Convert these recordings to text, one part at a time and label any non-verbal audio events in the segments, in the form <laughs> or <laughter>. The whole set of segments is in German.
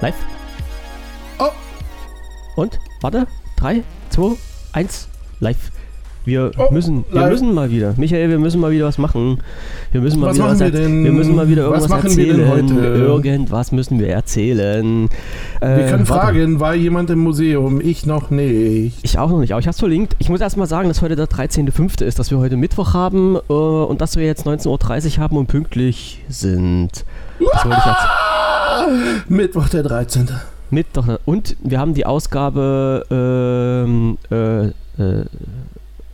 Live. Oh. Und? Warte. 3, 2, 1. Live. Wir Oh, müssen, wir live. müssen mal wieder. Michael, wir müssen mal wieder was machen. Wir müssen mal Was wieder machen wir denn? Wir müssen mal wieder Was irgendwas machen wir erzählen. denn heute? Irgendwas müssen wir erzählen. Wir Äh, können warte. fragen, war jemand im Museum? Ich noch nicht. Ich auch noch nicht, aber ich hab's verlinkt. Ich muss erst mal sagen, dass heute der 13.05. ist, dass wir heute Mittwoch haben äh, und dass wir jetzt 19.30 Uhr haben und pünktlich sind. Das wollte ich jetzt <laughs> Mittwoch der 13. Mittwoch. Und wir haben die Ausgabe, ähm, äh, äh,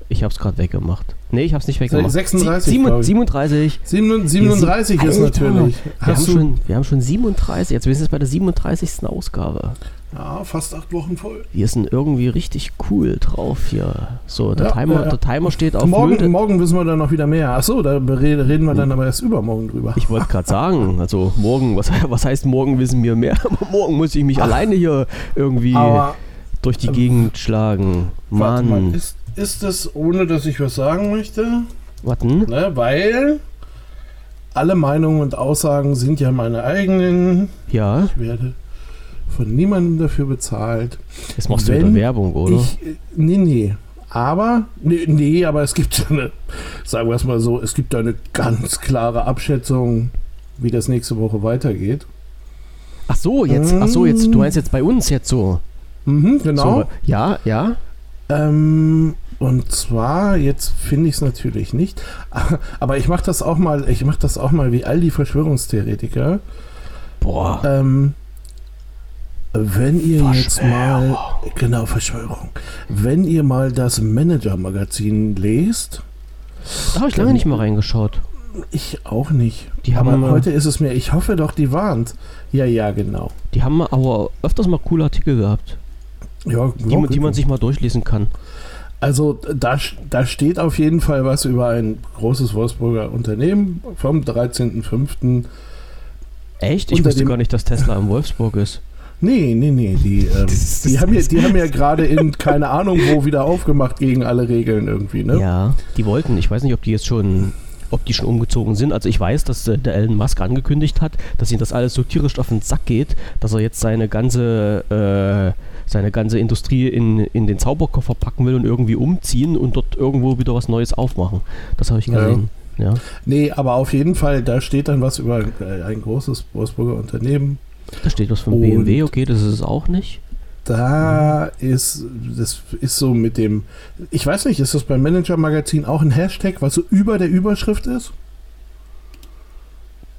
ich hab's gerade weggemacht. Nee, ich hab's nicht weggemacht. 36, Sie- glaub ich. 37. 37 ist Alter, natürlich. Wir haben, schon, wir haben schon 37. Jetzt wir sind jetzt bei der 37. Ausgabe. Ja, fast acht Wochen voll. Wir sind irgendwie richtig cool drauf hier. So, der, Ja, Timer, ja. der Timer steht auf Morgen, Null. morgen wissen wir dann noch wieder mehr. Achso, da reden wir dann aber erst übermorgen drüber. Ich wollte gerade sagen, also morgen, was, <laughs> was heißt morgen wissen wir mehr? <laughs> Morgen muss ich mich Ach. alleine hier irgendwie Aber durch die ähm, Gegend schlagen. warte mal, Mann. ist, ist das, ohne dass ich was sagen möchte? Warten. Ne, weil alle Meinungen und Aussagen sind ja meine eigenen. Ja, Ich werde von niemandem dafür bezahlt. jetzt machst du wieder Werbung, oder? Ich, äh, nee, nee. Aber, nee, nee, aber es gibt eine, sagen wir es mal so, es gibt eine ganz klare Abschätzung, wie das nächste Woche weitergeht. Ach so, jetzt, ach so, jetzt, du meinst jetzt bei uns jetzt so. Mhm, genau. so ja, ja. Ähm, und zwar, jetzt finde ich es natürlich nicht, <laughs> aber ich mache das auch mal, ich mache das auch mal wie all die Verschwörungstheoretiker. Boah. Ähm, wenn ihr jetzt mal, genau, Verschwörung, wenn ihr mal das Manager-Magazin lest, Da habe ich lange nicht mal reingeschaut. ich auch nicht. Die haben, aber heute ist es mir, ich hoffe doch, die warnt. Ja, ja, genau. Die haben aber öfters mal coole Artikel gehabt, Ja, die, man- die man sich mal durchlesen kann. Also da, da steht auf jeden Fall was über ein großes Wolfsburger Unternehmen vom 13.05. Echt? Ich wusste gar nicht, dass Tesla in Wolfsburg ist. Nee, nee, nee. Die, ähm, Das- die, das- haben ja, die haben ja gerade in keine Ahnung wo wieder aufgemacht gegen alle Regeln irgendwie, ne? Ja, die wollten. Ich weiß nicht, ob die jetzt schon, ob die schon umgezogen sind. Also ich weiß, dass äh, der Elon Musk angekündigt hat, dass ihm das alles so tierisch auf den Sack geht, dass er jetzt seine ganze, äh, seine ganze Industrie in, in den Zauberkoffer packen will und irgendwie umziehen und dort irgendwo wieder was Neues aufmachen. Das habe ich Ja. gesehen. Ja. Nee, aber auf jeden Fall, da steht dann was über äh, ein großes Wolfsburger Unternehmen. Da steht was von Und- BMW, okay, das ist es auch nicht. Da ist, das ist so mit dem, ich weiß nicht, ist das beim Manager-Magazin auch ein Hashtag, was so über der Überschrift ist?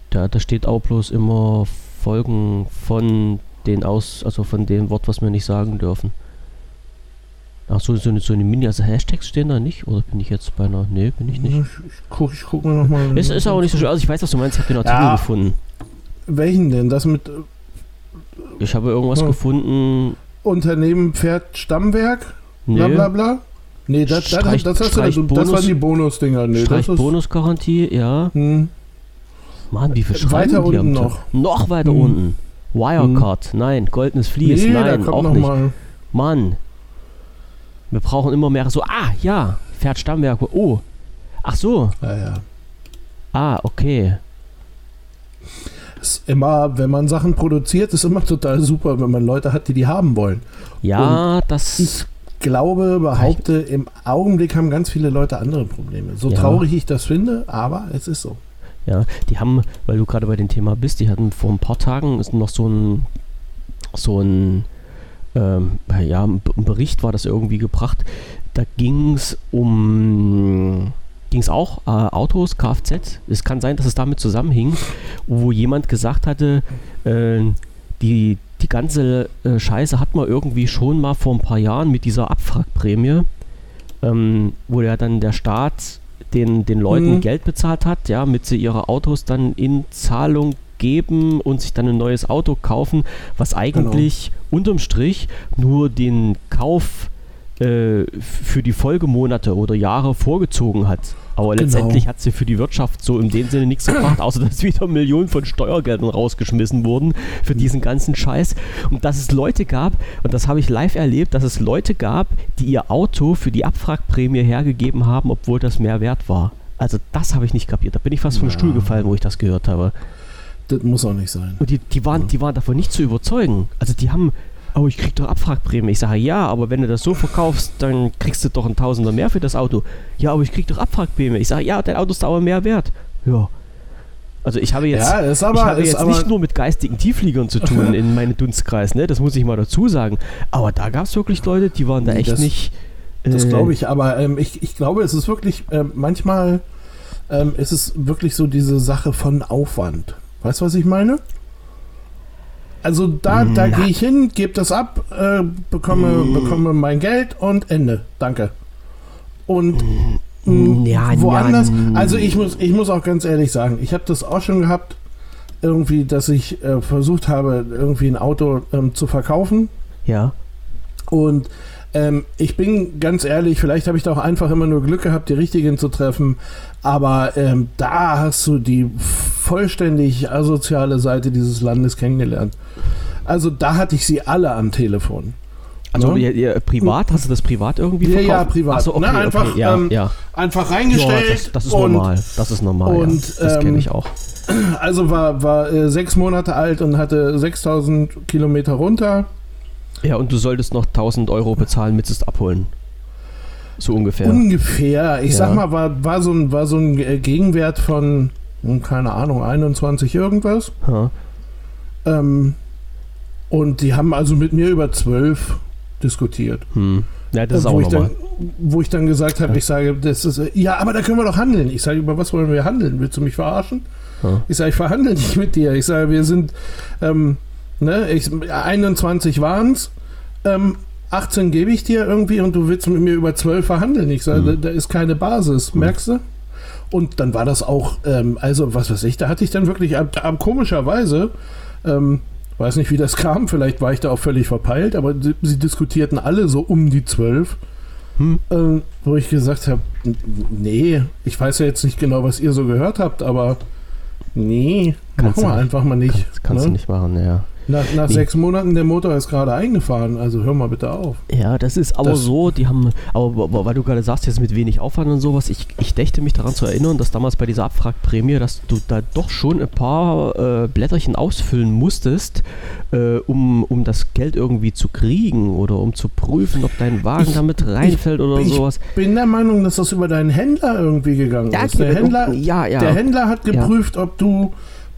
Da, da steht auch bloß immer Folgen von den aus, also von dem Wort, was wir nicht sagen dürfen. Ach so, so eine, so eine Mini, also Hashtags stehen da nicht? Oder bin ich jetzt bei einer, nee, bin ich nicht. Ich, ich, guck, ich guck mir nochmal. Es ist auch nicht so schön, also ich weiß, was du meinst, ich habe den Artikel Ja. gefunden. Welchen denn? Das mit Ich habe irgendwas Hm. gefunden, Unternehmen Pferd Stammwerk? nee, Bla bla bla? Nee, das, das, Streich- das, hast du, Streich das, das Bonus- waren die Bonusdinger. Nee, Streich das ist, Bonusgarantie, ja. hm, Mann, wie viel Weiter unten noch. Noch weiter Hm. unten. Wirecard, nein. Goldenes Vlies, nee, nein, auch nicht. mal. Mann. Wir brauchen immer mehr so, ah, ja, Pferd Stammwerke, oh. Ach so, Ja, ja. ah, okay. Ist immer, wenn man Sachen produziert, ist immer total super, wenn man Leute hat, die die haben wollen. Ja, das. Ich glaube, behaupte, im Augenblick haben ganz viele Leute andere Probleme. So Ja. traurig ich das finde, aber es ist so. Ja, die haben, weil du gerade bei dem Thema bist, die hatten vor ein paar Tagen ist noch so ein, so ein, ähm, ja, ein Bericht war das irgendwie gebracht. Da ging es um, ging es auch äh, Autos, Kfz. Es kann sein, dass es damit zusammenhing, wo jemand gesagt hatte, äh, die, die ganze äh, Scheiße hat man irgendwie schon mal vor ein paar Jahren mit dieser Abwrackprämie, ähm, wo ja dann der Staat den, den Leuten Mhm. Geld bezahlt hat, ja, mit sie ihre Autos dann in Zahlung geben und sich dann ein neues Auto kaufen, was eigentlich unterm Strich nur den Kauf äh, für die Folgemonate oder Jahre vorgezogen hat. Aber Genau. letztendlich hat sie für die Wirtschaft so in dem Sinne nichts gebracht, außer dass wieder Millionen von Steuergeldern rausgeschmissen wurden für diesen ganzen Scheiß. Und dass es Leute gab, und das habe ich live erlebt, dass es Leute gab, die ihr Auto für die Abwrackprämie hergegeben haben, obwohl das mehr wert war. Also das habe ich nicht kapiert. Da bin ich fast vom Ja. Stuhl gefallen, wo ich das gehört habe. das muss auch nicht sein. Und die, die, waren, die waren davon nicht zu überzeugen. Also die haben, oh, ich krieg doch Abwrackprämie. Ich sage, ja, aber wenn du das so verkaufst, dann kriegst du doch ein Tausender mehr für das Auto. Ja, aber ich krieg doch Abwrackprämie. Ich sage, ja, dein Auto ist aber mehr wert. Ja. Also ich habe jetzt, Ja, ich habe jetzt nicht nur mit geistigen Tieffliegern zu tun <laughs> in meinem Dunstkreis, ne? Das muss ich mal dazu sagen. Aber da gab es wirklich Leute, die waren da echt das- nicht. Das äh, glaube ich, aber ähm, ich, ich glaube, es ist wirklich, ähm, manchmal ähm, ist es wirklich so diese Sache von Aufwand. Weißt du, was ich meine? Also da, da Na. gehe ich hin, gebe das ab, äh, bekomme, Mm. bekomme mein Geld und Ende. Danke. Und Mm, ja, woanders, ja, also ich muss, ich muss auch ganz ehrlich sagen, ich habe das auch schon gehabt, irgendwie, dass ich äh, versucht habe, irgendwie ein Auto ähm, zu verkaufen Ja. und ähm, ich bin ganz ehrlich, vielleicht habe ich da auch einfach immer nur Glück gehabt, die richtigen zu treffen. Aber ähm, da hast du die vollständig asoziale Seite dieses Landes kennengelernt. Also da hatte ich sie alle am Telefon. Also Ne? ihr, ihr, privat, hast du das privat irgendwie Ja, verkauft? ja, privat. Ach so, okay, Na, einfach, okay, ja, ähm, ja. Einfach Ja, reingestellt. das, das ist und normal. Das ist normal. und, ja. Das ähm, kenne ich auch. <clears throat> Also war, war äh, sechs Monate alt und hatte 6000 Kilometer runter. Ja, und du solltest noch 1000 Euro bezahlen, mit es abholen. So ungefähr. Ungefähr. Ich Ja. sag mal, war, war, so ein, war so ein äh, Gegenwert von, hm, keine Ahnung, 21 irgendwas. Ha. Ähm, und die haben also mit mir über 12 diskutiert. Hm. Ja, das ist auch wo, ich dann, wo ich dann gesagt habe, Ja. ich sage, das ist, äh, ja, aber da können wir doch handeln. Ich sage, über was wollen wir handeln? Willst du mich verarschen? Ja. Ich sage, ich verhandle nicht mit dir. Ich sage, wir sind, ähm, ne, ich, 21 waren es, ähm, 18 gebe ich dir irgendwie und du willst mit mir über 12 verhandeln. Ich sage, Mhm. da, da ist keine Basis, merkst du? Und dann war das auch, ähm, also was weiß ich, da hatte ich dann wirklich, ab, ab, komischerweise, ähm, weiß nicht, wie das <laughs> kam, vielleicht war ich da auch völlig verpeilt, aber sie, sie diskutierten alle so um die 12. Hm. Ähm, wo ich gesagt habe, nee, ich weiß ja jetzt nicht genau, was ihr so gehört habt, aber nee, Kannst machen wir einfach mal nicht. Kannst, kannst ne? du nicht machen, ja. Nach, nach Nee. sechs Monaten, der Motor ist gerade eingefahren, also hör mal bitte auf. Ja, das ist aber Das- so, die haben, aber weil du gerade sagst, jetzt mit wenig Aufwand und sowas, ich, ich dächte mich daran zu erinnern, dass damals bei dieser Abwrackprämie, dass du da doch schon ein paar äh, Blätterchen ausfüllen musstest, äh, um, um das Geld irgendwie zu kriegen oder um zu prüfen, ob dein Wagen Ich- damit reinfällt oder ich sowas. Bin der Meinung, dass das über deinen Händler irgendwie gegangen ist. Der Händler, ja, ja. der Händler hat Ja. geprüft, ob du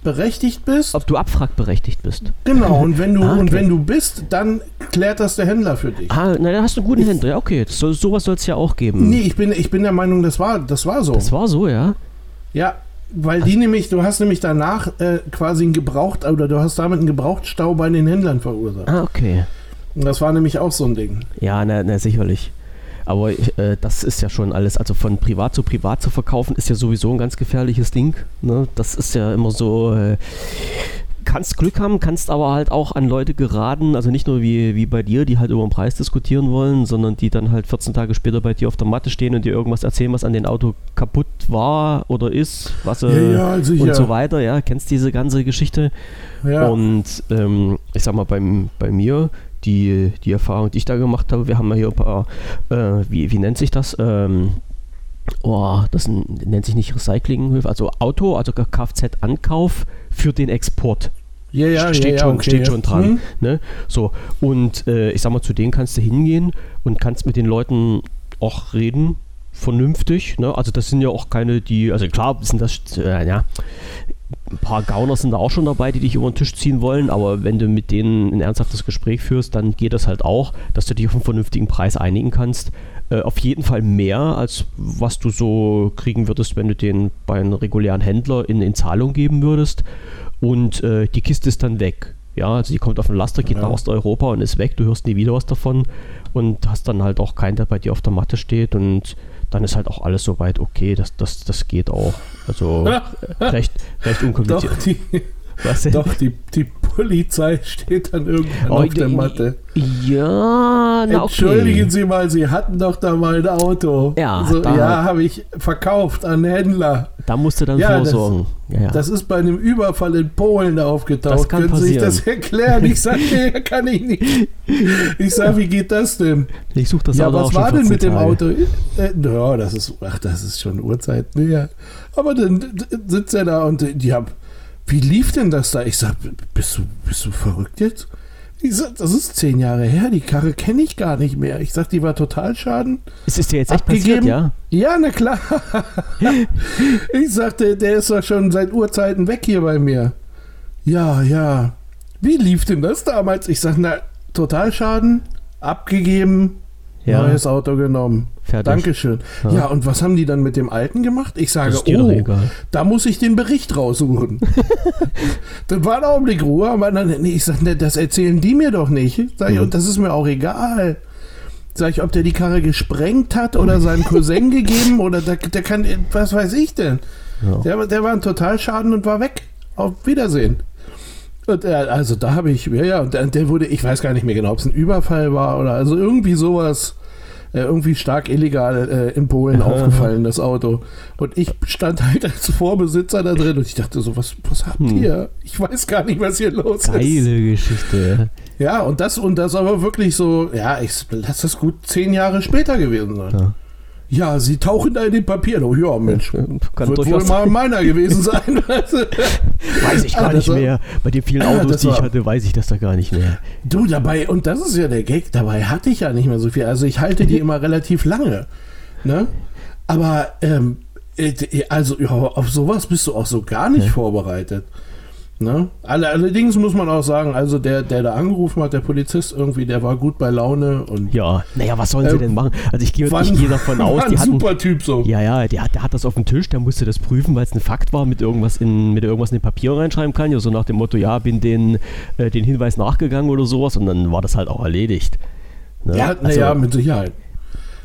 berechtigt bist. ob du abwrackberechtigt bist. Genau, und wenn du Ah, okay. und wenn du bist, dann klärt das der Händler für dich. Ah, na, dann hast du einen guten Händler. Ja, okay, soll, sowas soll es ja auch geben. Nee, ich bin, ich bin der Meinung, das war, das war so. Das war so, ja. Ja, weil die nämlich, du hast nämlich danach äh, quasi einen Gebraucht, oder du hast damit einen Gebrauchtstau bei den Händlern verursacht. Ah, okay. Und das war nämlich auch so ein Ding. Ja, na, na sicherlich. Aber äh, das ist ja schon alles, also von privat zu privat zu verkaufen, ist ja sowieso ein ganz gefährliches Ding. Ne? Das ist ja immer so, äh, kannst Glück haben, kannst aber halt auch an Leute geraten, also nicht nur wie, wie bei dir, die halt über den Preis diskutieren wollen, sondern die dann halt 14 Tage später bei dir auf der Matte stehen und dir irgendwas erzählen, was an dem Auto kaputt war oder ist, was äh, also und so weiter, ja, kennst diese ganze Geschichte. Ja. Und ähm, ich sag mal, beim, bei mir, die, die Erfahrung, die ich da gemacht habe, wir haben ja hier ein paar, äh, wie, wie nennt sich das? Ähm, oh, das nennt sich nicht Recyclinghilfe, also Auto, also Kfz-Ankauf für den Export. ja, ja, steht ja, schon, okay, steht schon dran. Hm? Ne? So, und äh, ich sag mal, zu denen kannst du hingehen und kannst mit den Leuten auch reden, vernünftig. Ne? Also das sind ja auch keine, die, also klar sind das, äh, ja, ein paar Gauner sind da auch schon dabei, die dich über den Tisch ziehen wollen, aber wenn du mit denen ein ernsthaftes Gespräch führst, dann geht das halt auch, dass du dich auf einen vernünftigen Preis einigen kannst. Äh, auf jeden Fall mehr, als was du so kriegen würdest, wenn du den bei einem regulären Händler in, in Zahlung geben würdest. Und äh, die Kiste ist dann weg. Ja, also die kommt auf den Laster, geht Ja. nach Osteuropa und ist weg. Du hörst nie wieder was davon und hast dann halt auch keinen, der bei dir auf der Matte steht und dann ist halt auch alles soweit okay. Das, das, das geht auch. Also <laughs> recht, recht Doch, unkompliziert. die, Was denn? doch die, die Polizei steht dann irgendwann Oh, auf der Matte. Ja, na okay. Entschuldigen Sie mal, Sie hatten doch da mal ein Auto. Ja, so, ja habe ich verkauft an Händler. Da musst du dann Ja, das- vorsorgen. ja, ja. Das ist bei einem Überfall in Polen aufgetaucht. Das kann Können Sie sich passieren. das erklären? Ich sage, nee, <laughs> kann ich nicht. Ich sage, wie geht das denn? ich suche das ja, Auto was war denn 14 mit dem Tage. Auto? Äh, ja, das ist, ach, das ist schon Uhrzeit mehr. Aber dann sitzt er da und die haben, wie lief denn das da? Ich sag, bist du, bist du verrückt jetzt? Ich sag, das ist zehn Jahre her, die Karre kenne ich gar nicht mehr. Ich sag, die war total schaden. Es ist dir jetzt echt passiert, ja? Ja, na klar. <laughs> ich sagte, der ist doch schon seit Urzeiten weg hier bei mir. Ja, ja. Wie lief denn das damals? Ich sag, na, Totalschaden, abgegeben, Ja. neues Auto genommen. Fertig. Dankeschön. Ja. Ja. und was haben die dann mit dem alten gemacht? Ich sage, Das oh, da muss ich den Bericht raussuchen. <laughs> dann war ein Augenblick Ruhe, aber dann, nee, ich sage, das erzählen die mir doch nicht. Sag ich, Mhm. und das ist mir auch egal. Sag ich, ob der die Karre gesprengt hat oder seinem <laughs> Cousin gegeben oder der, der kann, was weiß ich denn? Ja. Der, der war ein Totalschaden und war weg. Auf Wiedersehen. Und, äh, also da habe ich, ja, ja, und der, der wurde, ich weiß gar nicht mehr genau, ob es ein Überfall war oder also irgendwie sowas, äh, irgendwie stark illegal äh, in Polen aufgefallen, das Auto. Und ich stand halt als Vorbesitzer da drin und ich dachte so, was, was habt Hm. ihr? Ich weiß gar nicht, was hier los ist. Geile Geschichte. Ja, und das, und das aber wirklich so, ja, ich lass das gut zehn Jahre später gewesen sein. Ja. Ja, sie tauchen da in den Papieren. Oh ja, Mensch. Kann Wird wohl mal meiner gewesen sein. <laughs> Weiß ich Ah, gar das nicht war- mehr. Bei den vielen Ah, Autos, das die ich hatte, weiß ich das da gar nicht mehr. Du dabei, und das ist ja der Gag, dabei hatte ich ja nicht mehr so viel. Also ich halte die immer relativ lange. Ne? Aber ähm, äh, also ja, auf sowas bist du auch so gar nicht vorbereitet. Ne? Alle, allerdings muss man auch sagen, also der, der da angerufen hat, der Polizist irgendwie, der war gut bei Laune und Ja, naja, was sollen sie Äh, denn machen? Also ich gehe war, ich gehe davon <laughs> aus, die hatten. super Typ so. Ja, ja, der, hat- der hat das auf dem Tisch, der musste das prüfen, weil es ein Fakt war, mit irgendwas in, mit irgendwas in den Papier reinschreiben kann. Ja, so nach dem Motto, ja, bin den, äh, den Hinweis nachgegangen oder sowas und dann war das halt auch erledigt. Ne? Ja, Also, naja, mit Sicherheit.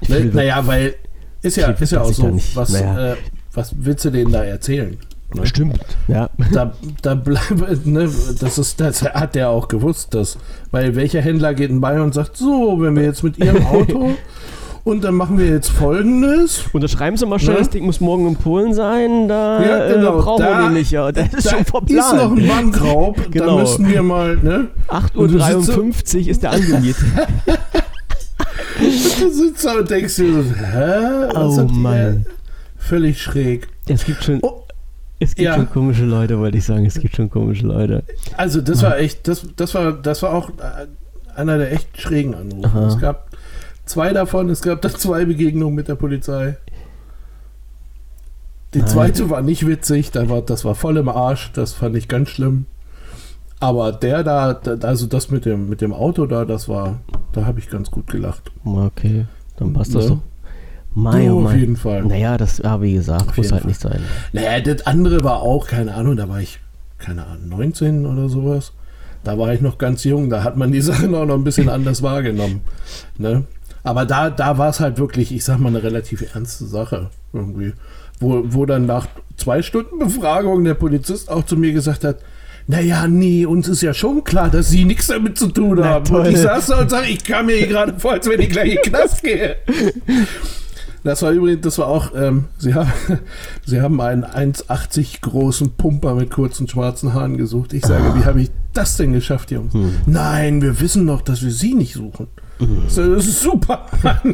ich Ne, Naja, weil ist ja, ist ja auch so, was, Naja. äh, was willst du denen da erzählen? Ne? Stimmt, ja. <laughs> da, da bleibt, ne, das ist, das hat der auch gewusst, dass, weil welcher Händler geht denn bei und sagt, so, wenn wir jetzt mit ihrem Auto <laughs> und dann machen wir jetzt folgendes. Unterschreiben Sie mal schnell, Ne? das Ding muss morgen in Polen sein, da Ja, genau, äh, brauchen wir da- den nicht, ja. Das ist da schon ist noch verplant. ein Bankraub, da Genau. müssen wir mal, ne? 8.53 Uhr ist der angemietet. <laughs> Du sitzt da und denkst dir so, hä? Oh habt ihr? Mann. Völlig schräg. Es gibt schon, Oh, es gibt ja. schon komische Leute, wollte ich sagen. Es gibt schon komische Leute. Also das war echt, das, das war, das war auch äh, einer der echt schrägen Anrufe. Aha. Es gab zwei davon, es gab da zwei Begegnungen mit der Polizei. Die Nein. zweite war nicht witzig, da war, das war voll im Arsch, das fand ich ganz schlimm. Aber der da, da- also das mit dem, mit dem Auto da, das war, da habe ich ganz gut gelacht. Okay, dann passt das Ne? doch. Mein, Du, oh auf jeden Fall. Naja, das, ja, wie gesagt, Auf muss halt Fall. nicht sein. Naja, das andere war auch, keine Ahnung, da war ich, keine Ahnung, 19 oder sowas. Da war ich noch ganz jung, da hat man die <laughs> Sachen auch noch ein bisschen anders wahrgenommen. Ne? Aber da, da war es halt wirklich, ich sag mal, eine relativ ernste Sache irgendwie. Wo, wo dann nach zwei Stunden Befragung der Polizist auch zu mir gesagt hat, naja, nee, uns ist ja schon klar, dass Sie nichts damit zu tun haben. Und ich saß da und sag, ich kam mir hier gerade vor, als wenn ich gleich in den Knast gehe. <laughs> Das war übrigens, das war auch, ähm, sie, haben, <laughs> sie haben einen 1,80 großen Pumper mit kurzen schwarzen Haaren gesucht. Ich sage, wie habe ich das denn geschafft, Jungs? Hm. Nein, wir wissen doch, dass wir sie nicht suchen. So, Das ist super. <laughs>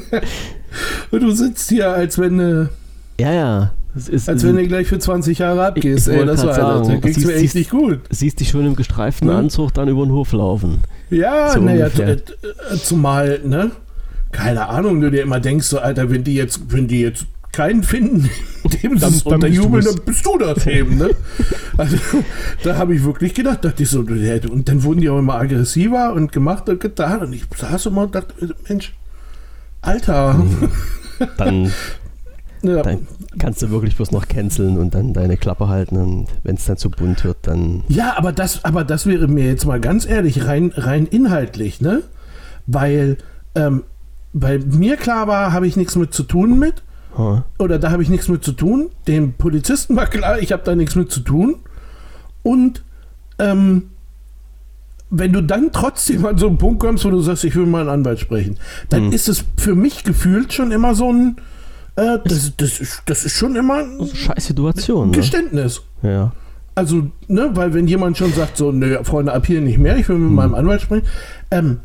Und du sitzt hier, als wenn du, Ja, ja. Das ist, als wenn du gleich für 20 Jahre abgehst. Ich- ich Ey, das war, sagen, ging's siehst- mir echt siehst- nicht gut. siehst dich schon im gestreiften Ne? Anzug dann über den Hof laufen. Ja, So naja, t- zumal, ne? Keine Ahnung, du dir immer denkst, so, Alter, wenn die jetzt, wenn die jetzt keinen finden, <laughs> dem Dann- sie es unterjubeln, dann bist du das eben, ne? Also, da habe ich wirklich gedacht, dachte ich so, und dann wurden die auch immer aggressiver und gemacht und getan und ich saß immer und dachte, Mensch, Alter. <laughs> Dann, Ja, dann kannst du wirklich bloß noch canceln und dann deine Klappe halten und wenn es dann zu bunt wird, dann. Ja, aber das, aber das wäre mir jetzt mal ganz ehrlich, rein, rein inhaltlich, ne? Weil, ähm, weil mir klar war, habe ich nichts mit zu tun mit. Oder da habe ich nichts mit zu tun. Dem Polizisten war klar, ich habe da nichts mit zu tun. Und ähm, wenn du dann trotzdem an so einen Punkt kommst, wo du sagst, ich will mal einen Anwalt sprechen, dann Hm. ist es für mich gefühlt schon immer so ein, äh, das, das, ist, das ist schon immer eine scheiß Situation, ne? Geständnis. Ja. Also, ne, weil wenn jemand schon sagt, so, nö, Freunde, ab hier nicht mehr, ich will mit Hm. meinem Anwalt sprechen, ähm,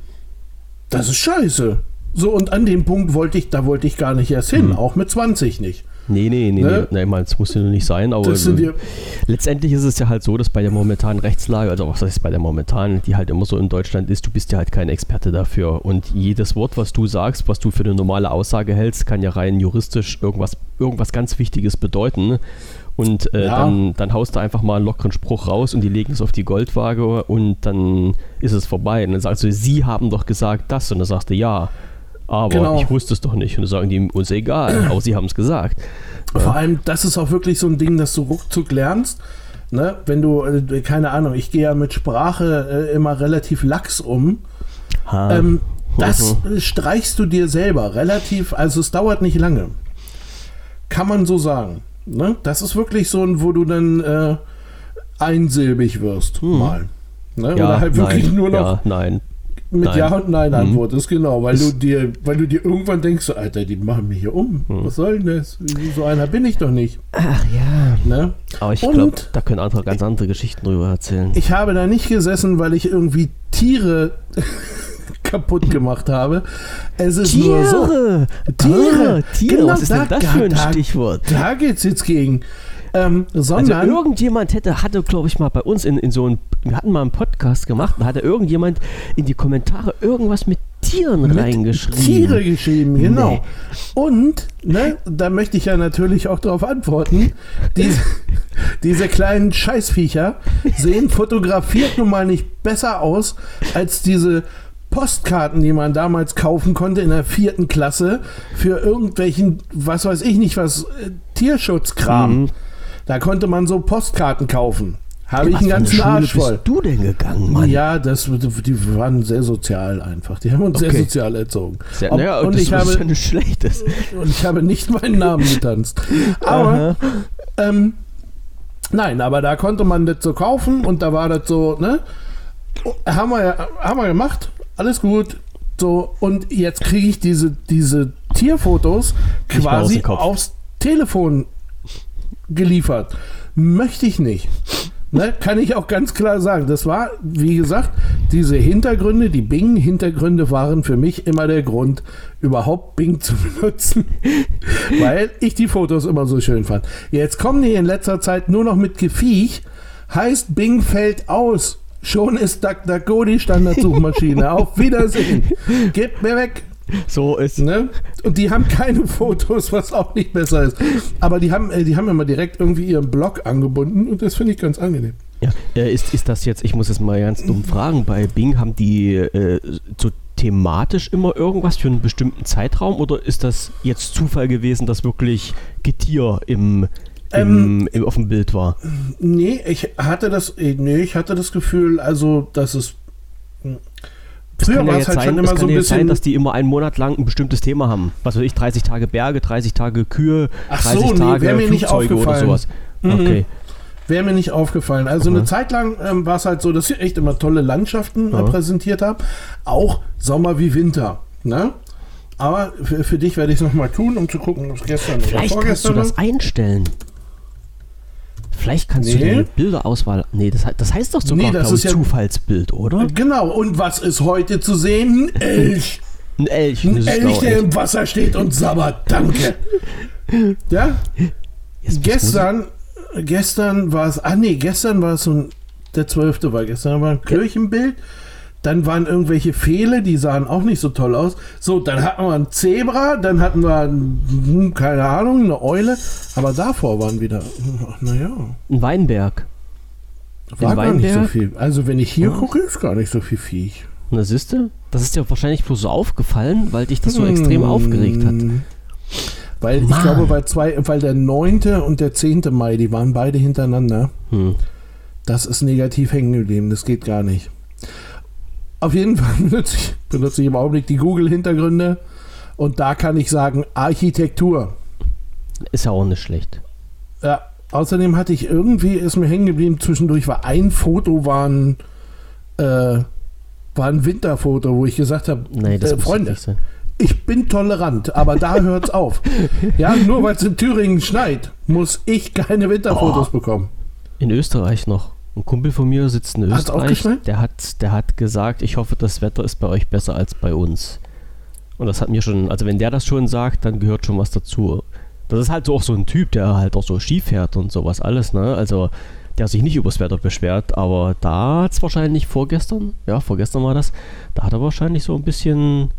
das ist scheiße. So, und an dem Punkt wollte ich, da wollte ich gar nicht erst hin, Hm. auch mit 20 nicht. Nee, nee, nee, Ne? nee, nee ich das muss ja nicht sein, aber die, letztendlich ist es ja halt so, dass bei der momentanen Rechtslage, also was heißt bei der momentanen, die halt immer so in Deutschland ist, du bist ja halt kein Experte dafür und jedes Wort, was du sagst, was du für eine normale Aussage hältst, kann ja rein juristisch irgendwas, irgendwas ganz Wichtiges bedeuten und äh, Ja. dann, dann haust du einfach mal einen lockeren Spruch raus und die legen es auf die Goldwaage und dann ist es vorbei und dann sagst du, sie haben doch gesagt das und dann sagst du ja. Aber Genau. ich wusste es doch nicht. Und dann sagen die, uns egal, <clears throat> aber sie haben es gesagt. Vor allem, das ist auch wirklich so ein Ding, das du ruckzuck lernst. Ne? Wenn du, äh, keine Ahnung, ich gehe ja mit Sprache äh, immer relativ lax um. Ähm, das Mhm. streichst du dir selber relativ, also es dauert nicht lange. Kann man so sagen. Ne? Das ist wirklich so ein, wo du dann äh, einsilbig wirst, mal. Ne? Hm. ja, Oder halt wirklich nein, nur noch Ja, nein. Mit nein. Ja und Nein Mhm. antwortest, genau, weil du dir, weil du dir irgendwann denkst, so, Alter, die machen mich hier um. Mhm. Was soll denn das? So einer bin ich doch nicht. Ach ja. Ne? Aber ich glaube, da können andere ganz andere Geschichten drüber erzählen. Ich habe da nicht gesessen, weil ich irgendwie Tiere <laughs> kaputt gemacht habe. Es ist nur so. Tiere! Tiere! Ah, Tiere, Genau, was ist denn da- das für ein da- Stichwort? Da geht's jetzt gegen. Ähm, Also sondern irgendjemand hätte, hatte, glaube ich, mal bei uns in, in so einem, wir hatten mal einen Podcast gemacht, da hatte irgendjemand in die Kommentare irgendwas mit Tieren mit reingeschrieben. Tiere geschrieben, genau. Nee. Und, ne, da möchte ich ja natürlich auch darauf antworten. Diese, <laughs> diese kleinen Scheißviecher sehen fotografiert nun mal nicht besser aus als diese Postkarten, die man damals kaufen konnte in der vierten Klasse für irgendwelchen, was weiß ich nicht was, äh, Tierschutzkram. Mhm. Da konnte man so Postkarten kaufen. Habe ich einen ganzen Schule Arsch voll. bist du denn gegangen, Mann? Ja, das, die waren sehr sozial einfach. Die haben uns sehr Okay. sozial erzogen. Sehr, Ob- naja, und das ich ist habe, ja nicht schlechtes. und ich habe nicht meinen Namen getanzt. Aber, ähm, nein, aber da konnte man das so kaufen und da war das so, ne? Haben wir, ja- haben wir gemacht, alles gut. So, und jetzt kriege ich diese, diese Tierfotos quasi aufs Telefon geliefert. Möchte ich nicht. Ne, kann ich auch ganz klar sagen. Das war, wie gesagt, diese Hintergründe, die Bing-Hintergründe waren für mich immer der Grund, überhaupt Bing zu <laughs> benutzen, weil ich die Fotos immer so schön fand. Jetzt kommen die in letzter Zeit nur noch mit Gefiech, heißt Bing fällt aus. Schon ist DuckDuckGo die Standardsuchmaschine. Auf Wiedersehen. Gebt mir weg. So ist Ne? Und die haben keine Fotos, was auch nicht besser ist. Aber die haben, äh, die haben immer direkt irgendwie ihren Blog angebunden und das finde ich ganz angenehm. Ja, äh, ist, ist das jetzt, ich muss es mal ganz dumm fragen, bei Bing haben die äh, so thematisch immer irgendwas für einen bestimmten Zeitraum oder ist das jetzt Zufall gewesen, dass wirklich Getier im, im, im, auf dem Bild war? Nee, ich hatte das, äh, nee, ich hatte das Gefühl, also, dass es. Es Früher kann ja war es halt sein, schon immer so ein jetzt sein, bisschen. dass die immer einen Monat lang ein bestimmtes Thema haben. Was weiß ich, 30 Tage Berge, 30 Tage Kühe, Ach 30 so, nee, Tage mir nicht Flugzeuge oder sowas. Mhm. Okay. Wäre mir nicht aufgefallen. Also eine Zeit lang ähm, war es halt so, dass ich echt immer tolle Landschaften Ja. präsentiert habe. Auch Sommer wie Winter. Ne? Aber für, für dich werde ich es nochmal tun, um zu gucken, ob es gestern oder Vielleicht kannst du vorgestern das einstellen. Vielleicht kannst du Nee. deine Bilderauswahl. Nee, das, das heißt doch sogar Nee, das ich, ist ja- Zufallsbild, oder? Genau. Und was ist heute zu sehen? Ein <laughs> Elch. Ein Elch. Ein Elch, der Elch. im Wasser steht und sabbert. Danke. <laughs> Ja? Jetzt- Gestern, gestern war es, ah nee, gestern war es so ein, der 12. war gestern, war ein Kirchenbild, dann waren irgendwelche Pfähle, die sahen auch nicht so toll aus. So, dann hatten wir ein Zebra, dann hatten wir, hm, keine Ahnung, eine Eule, aber davor waren wieder, naja, Ein Weinberg. war In gar nicht so viel. Also wenn ich hier Was? gucke, ist gar nicht so viel Viech. Na, siehste? Das ist dir wahrscheinlich bloß so aufgefallen, weil dich das so extrem Hm. aufgeregt hat. Weil ich Mann. glaube, weil, zwei, weil der 9. und der 10. Mai, die waren beide hintereinander. Hm. Das ist negativ hängen geblieben, das geht gar nicht. Auf jeden Fall <laughs> benutze ich, benutze ich im Augenblick die Google-Hintergründe und da kann ich sagen Architektur. Ist ja auch nicht schlecht. Ja, außerdem hatte ich irgendwie, ist mir hängen geblieben, zwischendurch war ein Foto, war ein, äh, war ein Winterfoto, wo ich gesagt habe, Nee, das äh, Freunde, ich bin tolerant, aber da <laughs> hört's auf. Ja, nur weil es in Thüringen schneit, muss ich keine Winterfotos Oh. bekommen. In Österreich noch. Ein Kumpel von mir sitzt in Österreich. Der hat, der hat gesagt, ich hoffe, das Wetter ist bei euch besser als bei uns. Und das hat mir schon, also wenn der das schon sagt, dann gehört schon was dazu. Das ist halt so auch so ein Typ, der halt auch so Ski fährt und sowas alles, ne? Also der sich nicht übers Wetter beschwert, aber da hat es wahrscheinlich vorgestern, ja, vorgestern war das, da hat er wahrscheinlich so ein bisschen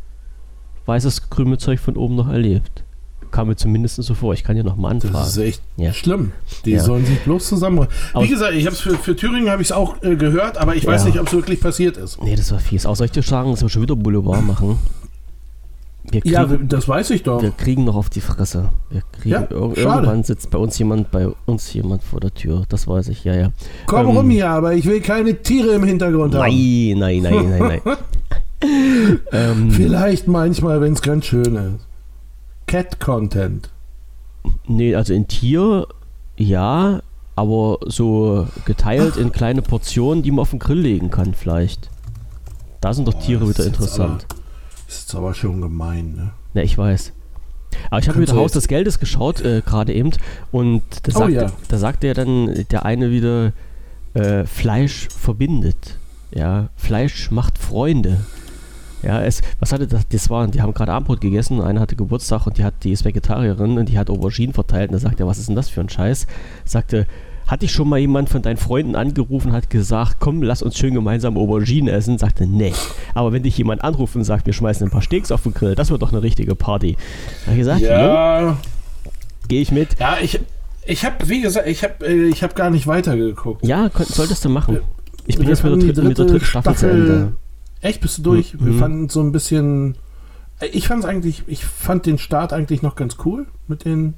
weißes Krümelzeug von oben noch erlebt. Kam mir zumindest so vor. Ich kann ja noch mal anfragen. Das ist echt Ja. schlimm. Die Ja. sollen sich bloß zusammen. Wie gesagt, ich habe es für, für Thüringen habe ich es auch äh, gehört, aber ich weiß nicht, ob es wirklich passiert ist. Nee, das war fies. Soll ich dir sagen, dass wir schon wieder Boulevard machen? Kriegen, Ja, das weiß ich doch. wir kriegen noch auf die Fresse. Wir kriegen, Ja, ir schade. irgendwann sitzt bei uns jemand, bei uns jemand vor der Tür. Das weiß ich, ja, ja. Komm ähm, rum hier, aber ich will keine Tiere im Hintergrund haben. Nein, nein, nein, nein, nein. <laughs> ähm, Vielleicht manchmal, wenn es ganz schön ist. Cat-Content. nee, also in Tier, ja, aber so geteilt in kleine Portionen, die man auf den Grill legen kann, vielleicht. Da sind doch Tiere das wieder jetzt interessant. Das ist aber schon gemein, ne? Ja, ich weiß. Aber ich habe wieder du Haus jetzt- des Geldes geschaut, äh, gerade eben. Und da Oh sagte, ja. da sagte ja dann der eine wieder, äh, Fleisch verbindet. Ja, Fleisch macht Freunde. Ja, es, was hatte das? Das war, die haben gerade Abendbrot gegessen. Eine hatte Geburtstag und die hat, die ist Vegetarierin und die hat Auberginen verteilt. Und da sagt er, was ist denn das für ein Scheiß? Sagte, hat dich schon mal jemand von deinen Freunden angerufen, hat gesagt, komm, lass uns schön gemeinsam Auberginen essen? Sagte, nee. Aber wenn dich jemand anruft und sagt, wir schmeißen ein paar Steaks auf den Grill, das wird doch eine richtige Party. Da hab ich gesagt, ja, Ja, gehe ich mit. ja, ich, ich habe, wie gesagt, ich habe äh, ich hab gar nicht weitergeguckt. Ja, könnt, solltest du machen. Ich bin jetzt mit der, dritten, mit der dritte dritten Staffel, zu Ende. Echt, bist du durch? Mhm. Wir fanden so ein bisschen. äh, Ich fand eigentlich, ich fand den Start eigentlich noch ganz cool mit den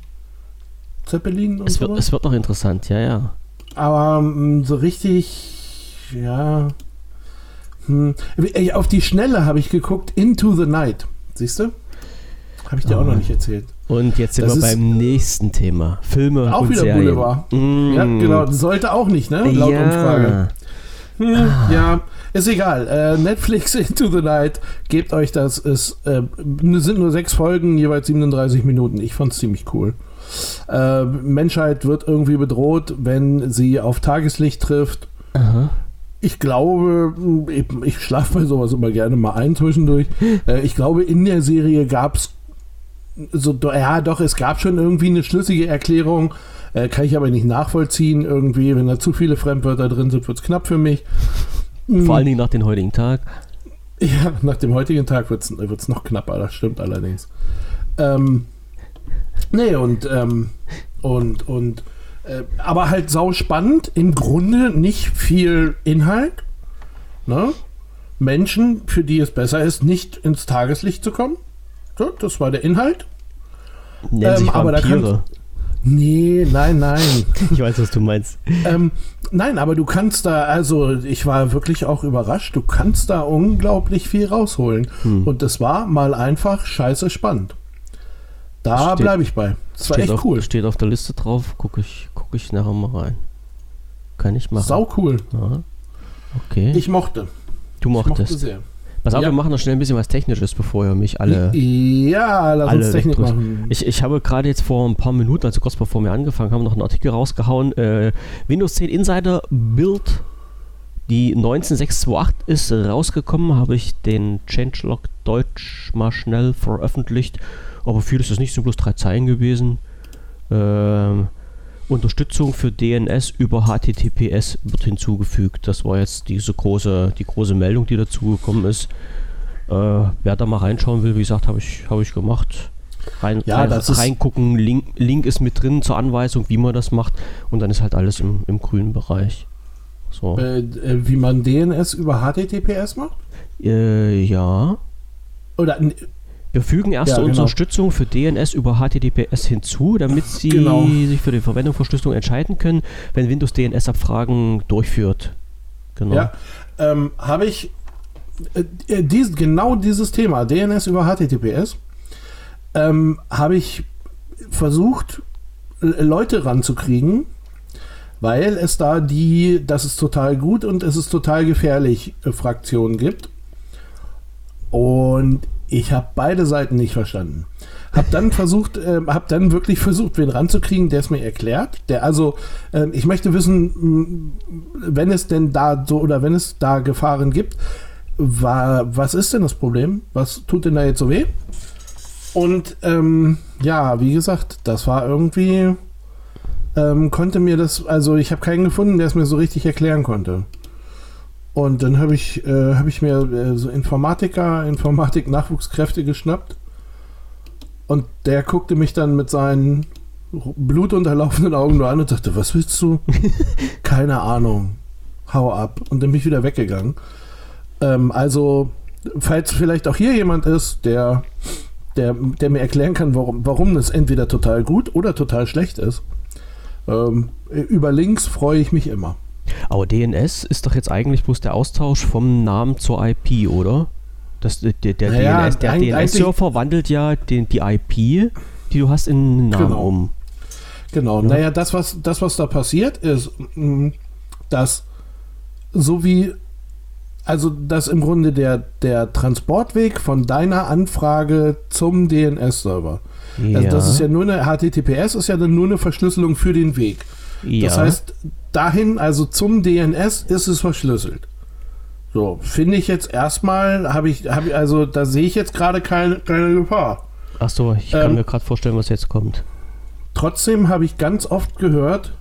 Zeppelinen und Es wird, so. es wird noch interessant, ja, ja. Aber ähm, so richtig, ja. Hm. Ey, Auf die Schnelle habe ich geguckt, Into the Night. Siehst du? Habe ich dir auch Oh. noch nicht erzählt. Und jetzt sind Das wir beim nächsten Thema. Filme Auch und wieder Serien. Boulevard. Mm. Ja, genau. Sollte auch nicht, ne? Laut ja. Umfrage. Hm, Ja, ist egal. Äh, Netflix Into the Night, gebt euch das. Es äh, sind nur sechs Folgen, jeweils 37 Minuten. Ich fand's ziemlich cool. Äh, Menschheit wird irgendwie bedroht, wenn sie auf Tageslicht trifft. Aha. Ich glaube, ich, ich schlafe bei sowas immer gerne mal ein zwischendurch. Äh, ich glaube, in der Serie gab es so, ja, doch, es gab schon irgendwie eine schlüssige Erklärung. Äh, kann ich aber nicht nachvollziehen. Irgendwie, wenn da zu viele Fremdwörter drin sind, wird es knapp für mich. Hm, Vor allen Dingen nach dem heutigen Tag. Ja, nach dem heutigen Tag wird es noch knapper, das stimmt allerdings. Ähm, nee, und, ähm, und, und, äh, aber halt sau spannend. Im Grunde nicht viel Inhalt. Ne? Menschen, für die es besser ist, nicht ins Tageslicht zu kommen. Das war der Inhalt. Nennen Ähm, sich aber da Vampire. Nee, nein, nein. <laughs> Ich weiß, was du meinst. ähm, nein, aber du kannst da, also ich war wirklich auch überrascht, du kannst da unglaublich viel rausholen. Hm. Und das war mal einfach scheiße spannend. Da bleibe ich bei. Das war echt auf, cool. steht auf der Liste drauf. Gucke ich, guck ich nachher mal rein. Kann ich machen. Sau cool. Ja. Okay. Ich mochte. du Ich mochte mochtest. sehr. Pass auf, Ja. wir machen noch schnell ein bisschen was Technisches, bevor ihr mich alle. Ja, lass alle uns Technik machen. Ich, ich habe gerade jetzt vor ein paar Minuten, also kurz bevor wir angefangen haben, noch einen Artikel rausgehauen. Äh, Windows 10 Insider Build, die 19628 ist rausgekommen, habe ich den Changelog Deutsch mal schnell veröffentlicht. Aber vieles ist nicht, sind bloß drei Zeilen gewesen. Ähm, Unterstützung für DNS über HTTPS wird hinzugefügt. Das war jetzt diese große, die große Meldung, die dazugekommen ist. Äh, wer da mal reinschauen will, wie gesagt, habe ich, hab ich gemacht. Rein, Ja, rein, das reingucken, Link, Link ist mit drin zur Anweisung, wie man das macht. Und dann ist halt alles im, im grünen Bereich. So. Äh, äh, wie man DNS über HTTPS macht? Äh, ja. Oder Wir fügen erste Ja, genau. Unterstützung für DNS über HTTPS hinzu, damit Sie Genau. sich für die Verwendung von Verschlüsselung entscheiden können, wenn Windows DNS-Abfragen durchführt. Genau. Ja, ähm, habe ich äh, äh, dies, genau dieses Thema, DNS über HTTPS, ähm, habe ich versucht, Leute ranzukriegen, weil es da die, das ist total gut und es ist total gefährlich, äh, Fraktionen gibt. Und ich habe beide Seiten nicht verstanden. Hab dann versucht, äh, hab dann wirklich versucht, wen ranzukriegen, der es mir erklärt. Der also, äh, ich möchte wissen, mh, wenn es denn da so oder wenn es da Gefahren gibt, wa, was ist denn das Problem? Was tut denn da jetzt so weh? Und ähm, ja, wie gesagt, das war irgendwie, ähm, konnte mir das, also ich habe keinen gefunden, der es mir so richtig erklären konnte. Und dann habe ich, äh, hab ich mir äh, so Informatiker, Informatik-Nachwuchskräfte geschnappt. Und der guckte mich dann mit seinen blutunterlaufenden Augen nur an und sagte, was willst du? <laughs> Keine Ahnung. Hau ab. Und dann bin ich wieder weggegangen. Ähm, also, falls vielleicht auch hier jemand ist, der, der, der mir erklären kann, warum, warum das entweder total gut oder total schlecht ist, ähm, über Links freue ich mich immer. Aber DNS ist doch jetzt eigentlich bloß der Austausch vom Namen zur IP, oder? Das, der der Naja, DNS, DNS-Server wandelt ja den, die IP, die du hast, in einen Namen Genau. um. Genau, Ja. naja, das was, das, was da passiert, ist, mh, dass so wie, also dass im Grunde der, der Transportweg von deiner Anfrage zum DNS-Server, also das ist ja nur eine, HTTPS ist ja dann nur eine Verschlüsselung für den Weg. Ja. Das heißt, dahin, also zum DNS, ist es verschlüsselt. So, finde ich jetzt erstmal, habe ich, habe ich, also da sehe ich jetzt gerade keine, keine Gefahr. Achso, ich kann ähm, mir gerade vorstellen, was jetzt kommt. Trotzdem habe ich ganz oft gehört,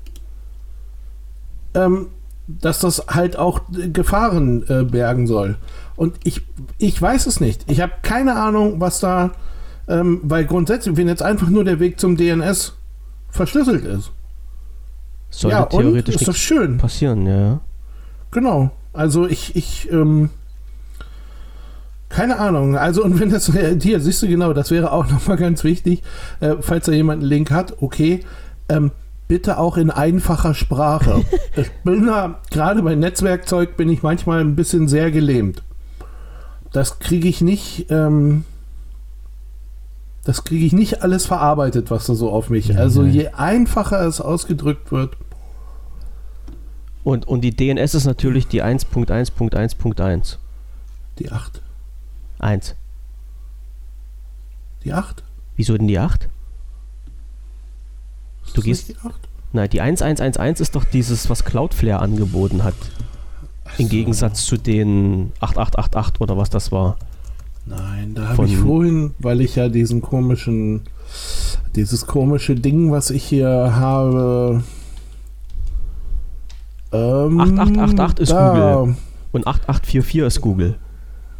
ähm, dass das halt auch äh, Gefahren äh, bergen soll. Und ich, ich weiß es nicht. Ich habe keine Ahnung, was da, ähm, weil grundsätzlich, wenn jetzt einfach nur der Weg zum DNS verschlüsselt ist. Sollte ja, theoretisch ist doch schön. passieren, ja. Genau. Also ich, ich, ähm, keine Ahnung. Also und wenn das äh, hier siehst du genau, das wäre auch <laughs> nochmal ganz wichtig, äh, falls da jemand einen Link hat, okay, ähm, bitte auch in einfacher Sprache. <laughs> ich bin da, gerade bei Netzwerkzeug bin ich manchmal ein bisschen sehr gelähmt. Das kriege ich nicht, ähm, das kriege ich nicht alles verarbeitet, was da so auf mich. Ja, also je einfacher es ausgedrückt wird, Und, und die DNS ist natürlich die 1.1.1.1. die 8. 1. Die 8? Wieso denn die 8? Ist Du das gehst- nicht die 8? Nein, die 1111 ist doch dieses, was Cloudflare angeboten hat. Im. Gegensatz zu den 8888 oder was das war. Nein, da habe ich vorhin, weil ich ja diesen komischen, dieses komische Ding, was ich hier habe. Ähm, 8888 ist da, Google. Und 8844 ist Google.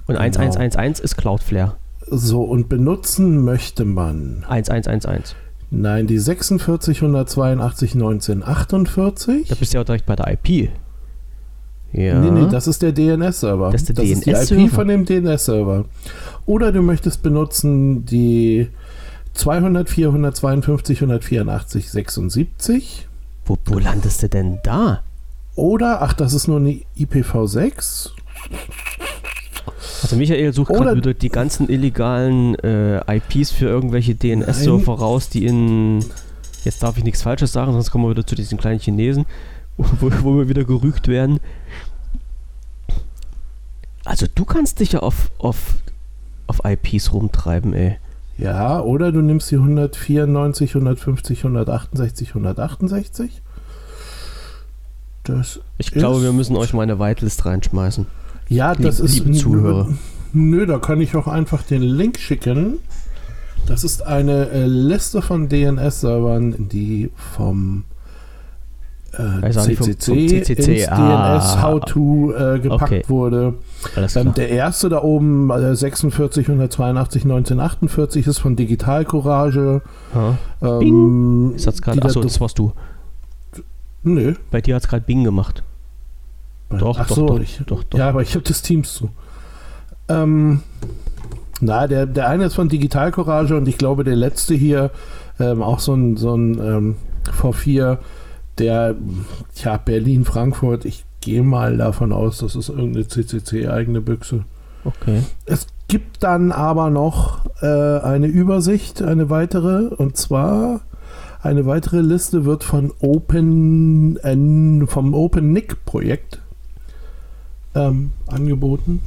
Und Genau. 1111 ist Cloudflare. So, und benutzen möchte man. 1111. Nein, die 46 182 1948. Da bist du ja auch direkt bei der IP. Ja. Nee, nee, das ist der DNS-Server. Das ist der die DNS-Server. IP von dem DNS-Server. Oder du möchtest benutzen die 200, 452, 184, 76. wo, wo landest du denn da? Oder, ach, das ist nur eine IPv6. Also Michael sucht gerade wieder die ganzen illegalen äh, IPs für irgendwelche DNS-Server raus, die in... Jetzt darf ich nichts Falsches sagen, sonst kommen wir wieder zu diesen kleinen Chinesen, wo, wo wir wieder gerügt werden. Also du kannst dich ja auf, auf, auf IPs rumtreiben, ey. Ja, oder du nimmst die 194, 150, 168, 168. Das Ich glaube, wir müssen euch mal eine Whitelist reinschmeißen. Ja, das Liebe- ist. liebe Zuhörer. Nö, da kann ich auch einfach den Link schicken. Das ist eine äh, Liste von DNS-Servern, die vom äh, CCC, CCC, ins ah, DNS How-To äh, gepackt okay. wurde. Ähm, der erste da oben, äh, 46 182 1948, ist von Digital Courage. Ja. Ähm, das Achso, das warst du. Nö. Bei dir hat es gerade Bing gemacht. Doch, Ach doch, so, doch, ich, doch, doch. Ja, aber ich habe das Teams zu. Ähm, na, der, der eine ist von Digital Courage und ich glaube, der letzte hier, ähm, auch so ein, so ein ähm, V4, der, tja, Berlin, Frankfurt, ich gehe mal davon aus, das ist irgendeine CCC-eigene Büchse. Okay. Es gibt dann aber noch äh, eine Übersicht, eine weitere, und zwar eine weitere Liste wird von Open, äh, vom OpenNIC-Projekt ähm, angeboten.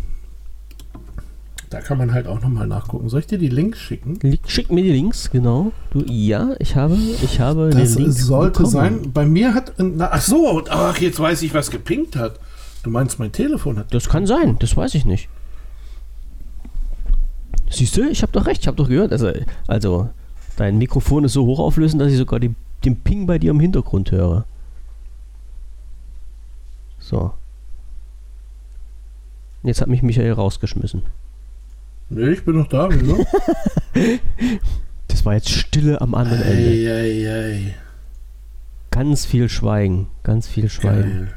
Da kann man halt auch nochmal nachgucken. Soll ich dir die Links schicken? Schick mir die Links, genau. Du, ja, ich habe, ich habe Das den Link sollte bekommen. sein. Bei mir hat. Na, ach so, ach, jetzt weiß ich, was gepinkt hat. Du meinst, mein Telefon hat. Das kann sein, das weiß ich nicht. Siehst du, ich habe doch recht, ich habe doch gehört. Also, also, dein Mikrofon ist so hochauflösend, dass ich sogar die, den Ping bei dir im Hintergrund höre. So. Jetzt hat mich Michael rausgeschmissen. Nee, ich bin noch da, wieso? <laughs> Das war jetzt Stille am anderen Ende. ei, ei, ei. Ganz viel Schweigen. Ganz viel Schweigen. Geil.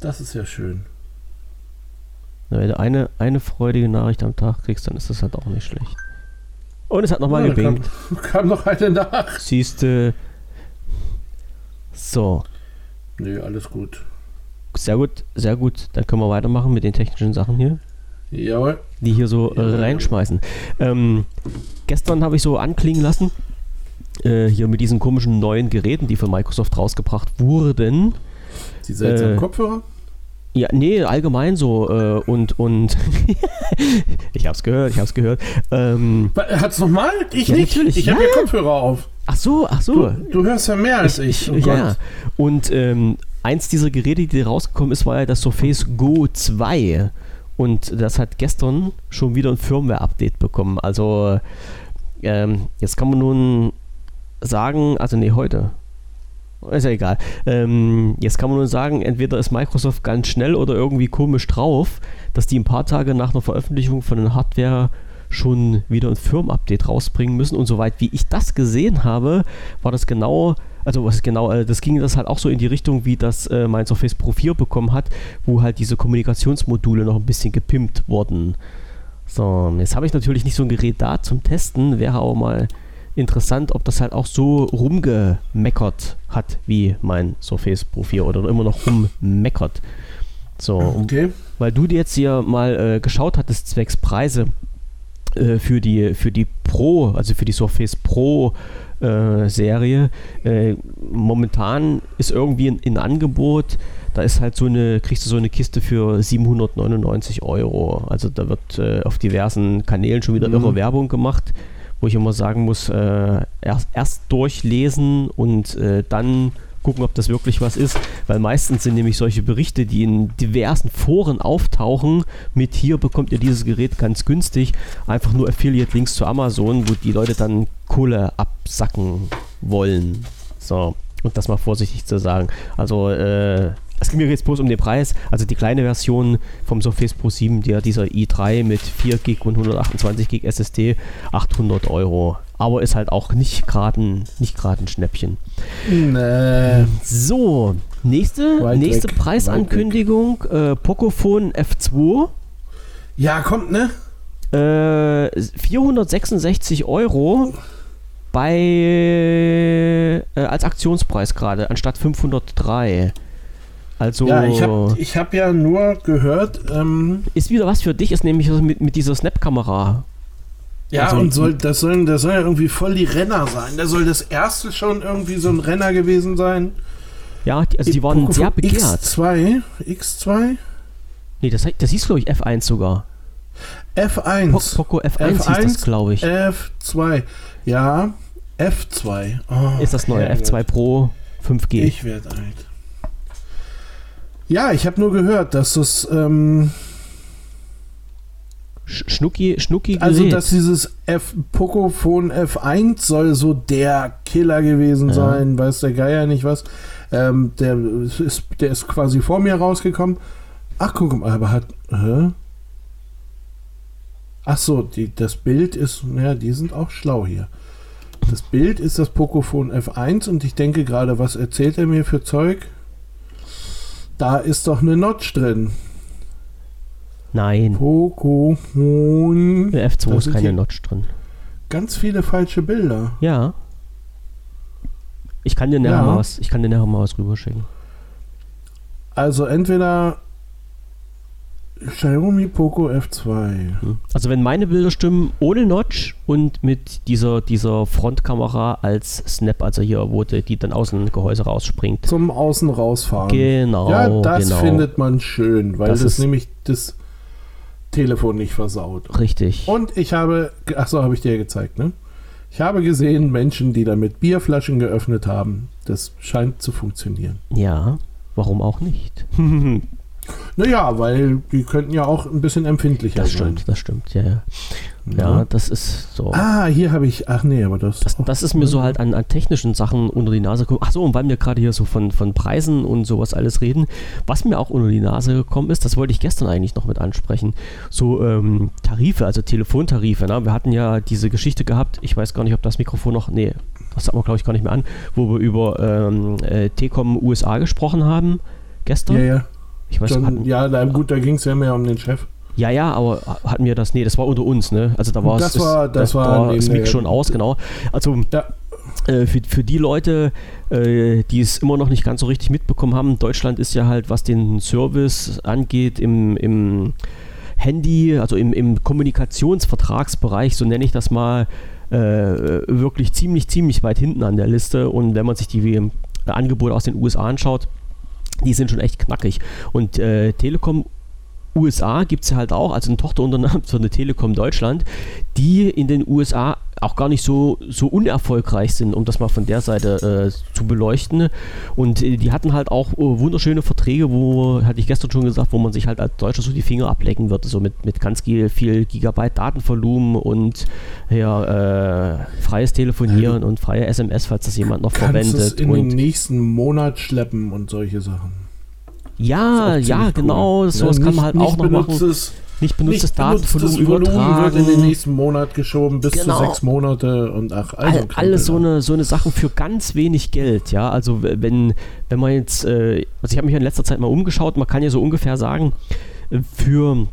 Das ist ja schön. Wenn du eine, eine freudige Nachricht am Tag kriegst, dann ist das halt auch nicht schlecht. Und es hat nochmal Ja, gebingt. kam, <laughs> kam noch eine nach. Siehste. So. Nee, alles gut. Sehr gut, sehr gut. Dann können wir weitermachen mit den technischen Sachen hier, Jawohl. die hier so äh, reinschmeißen. Ähm, gestern habe ich so anklingen lassen, äh, hier mit diesen komischen neuen Geräten, die von Microsoft rausgebracht wurden. Die seltsamen Äh, Kopfhörer? Ja, nee, allgemein so. Äh, und, und <laughs> ich hab's gehört, ich hab's gehört. Ähm, Hat's nochmal? Ich Ja, nicht. natürlich. Ich Ja, habe ja. Kopfhörer auf. ach so, ach Du, so. du hörst ja mehr als ich. Oh ja, Gott. ja. Und ähm, eins dieser Geräte, die rausgekommen ist, war ja das Surface Go 2. Und das hat gestern schon wieder ein Firmware-Update bekommen. Also ähm, jetzt kann man nun sagen, also nee, heute. Ist ja egal. Ähm, jetzt kann man nur sagen, entweder ist Microsoft ganz schnell oder irgendwie komisch drauf, dass die ein paar Tage nach einer Veröffentlichung von der Hardware schon wieder ein Firm-Update rausbringen müssen. Und soweit wie ich das gesehen habe, war das genau, also was genau, äh, das ging das halt auch so in die Richtung, wie das äh, mein Surface Pro 4 bekommen hat, wo halt diese Kommunikationsmodule noch ein bisschen gepimpt wurden. So, jetzt habe ich natürlich nicht so ein Gerät da zum Testen, wäre aber mal interessant, ob das halt auch so rumgemeckert hat wie mein Surface Pro 4 oder immer noch rummeckert. So, Okay. weil du dir jetzt hier mal äh, geschaut hattest, zwecks Preise äh, für, die, für die Pro, also für die Surface Pro äh, Serie. Äh, momentan ist irgendwie ein, ein Angebot, da ist halt so eine, kriegst du so eine Kiste für 799 Euro. Also da wird äh, auf diversen Kanälen schon wieder Mhm. irre Werbung gemacht, wo ich immer sagen muss, äh, erst, erst durchlesen und äh, dann gucken, ob das wirklich was ist, weil meistens sind nämlich solche Berichte, die in diversen Foren auftauchen, mit hier bekommt ihr dieses Gerät ganz günstig, einfach nur Affiliate-Links zu Amazon, wo die Leute dann Kohle absacken wollen. So, und das mal vorsichtig zu sagen. Also, äh, es ging mir jetzt bloß um den Preis. Also die kleine Version vom Surface Pro 7, der dieser i3 mit 4 GB und 128 GB SSD, 800 Euro. Aber ist halt auch nicht gerade ein, nicht gerade ein Schnäppchen. Nee. So, nächste, Weit nächste weg, Preisankündigung: äh, Pocophone F2. Ja, kommt, ne? Äh, 466 Euro bei äh, als Aktionspreis gerade, anstatt 503. Also Ja, ich habe ich hab ja nur gehört, ähm, ist wieder was für dich, ist nämlich mit, mit dieser Snap-Kamera. Ja, Also- und soll, das, sollen, das soll ja irgendwie voll die Renner sein. Da soll das erste schon irgendwie so ein Renner gewesen sein. Ja, die, also die waren Poco sehr begehrt. X2, X2, Nee, das, das hieß, glaube ich, F1 sogar. F1. Po Poco F1, hieß das, F1, glaube ich. F2. Ja, F2. Oh, ist das neue Herrgott. F2 Pro 5G. Ich werde alt. Ja, ich habe nur gehört, dass es, ähm, Sch Schnucki, Schnucki also Gerät. dass dieses F Pocophone F1 soll so der Killer gewesen Ja. sein, weiß der Geier nicht was. Ähm, der, ist, der ist quasi vor mir rausgekommen. Ach, guck mal, aber hat. Hä? Ach so, die, das Bild ist. Ja, die sind auch schlau hier. Das Bild ist das Pocophone F1 und ich denke gerade, was erzählt er mir für Zeug? Da ist doch eine Notch drin. Nein, Pocophone. der F2 Da ist keine Notch drin. Ganz viele falsche Bilder. Ja. Ich kann dir nachher Ja. mal was, ich kann dir mal was rüberschicken. Also entweder Xiaomi Poco F2. Hm. Also wenn meine Bilder stimmen, ohne Notch und mit dieser, dieser Frontkamera als Snap, also hier, wo die, die dann aus dem Gehäuse rausspringt. Zum Außen rausfahren. Genau, ja, das genau. findet man schön, weil Das das, ist- nämlich das Telefon nicht versaut. Richtig. Und ich habe, ach so, habe ich dir gezeigt, ne? Ich habe gesehen, Menschen, die damit Bierflaschen geöffnet haben. Das scheint zu funktionieren. Ja, warum auch nicht? <laughs> Naja, weil die könnten ja auch ein bisschen empfindlicher Das sein. stimmt, das stimmt, ja, ja. Ja, das ist so. Ah, hier habe ich. Ach nee, aber das. Das, das ist mir so halt an, an technischen Sachen unter die Nase gekommen. Ach so, und weil wir gerade hier so von, von Preisen und sowas alles reden, was mir auch unter die Nase gekommen ist, das wollte ich gestern eigentlich noch mit ansprechen. So ähm, Tarife, also Telefontarife. Ne? Wir hatten ja diese Geschichte gehabt, ich weiß gar nicht, ob das Mikrofon noch, nee, das hat man glaube ich gar nicht mehr an, wo wir über ähm, äh, T-Com USA gesprochen haben gestern. ja, ja. Ich weiß, Schon, hatten, ja, na gut, da ging es ja mehr um den Chef. ja, ja, aber hatten wir das, nee, das war unter uns, ne? Also da war Das es, war- das da war das neben Mic schon aus, genau. Also Ja. äh, für, für die Leute, äh, die es immer noch nicht ganz so richtig mitbekommen haben, Deutschland ist ja halt, was den Service angeht, im, im Handy, also im, im Kommunikationsvertragsbereich, so nenne ich das mal, äh, wirklich ziemlich, ziemlich weit hinten an der Liste. Und wenn man sich die äh, Angebote aus den USA anschaut, die sind schon echt knackig. Und äh, Telekom USA gibt es ja halt auch, also ein Tochterunternehmen von der Telekom Deutschland, die in den USA auch gar nicht so, so unerfolgreich sind, um das mal von der Seite äh, zu beleuchten. Und äh, die hatten halt auch äh, wunderschöne Verträge, wo, hatte ich gestern schon gesagt, wo man sich halt als Deutscher so die Finger ablecken würde, so mit, mit ganz viel, Gigabyte Datenvolumen und ja, äh, freies Telefonieren und freie SMS, falls das jemand noch Kannst es verwendet. in den Und nächsten Monat schleppen und solche Sachen. ja, ja, genau, cool. sowas Ja, kann man halt nicht- auch noch machen. benutztes- Nicht benutztes Datenvolumen Volumen übertragen. wird in den nächsten Monat geschoben bis Genau. zu sechs Monate und ach, also All, alles so eine, so eine Sachen für ganz wenig Geld, ja. Also wenn, wenn man jetzt, äh, also ich habe mich in letzter Zeit mal umgeschaut, man kann ja so ungefähr sagen, äh, für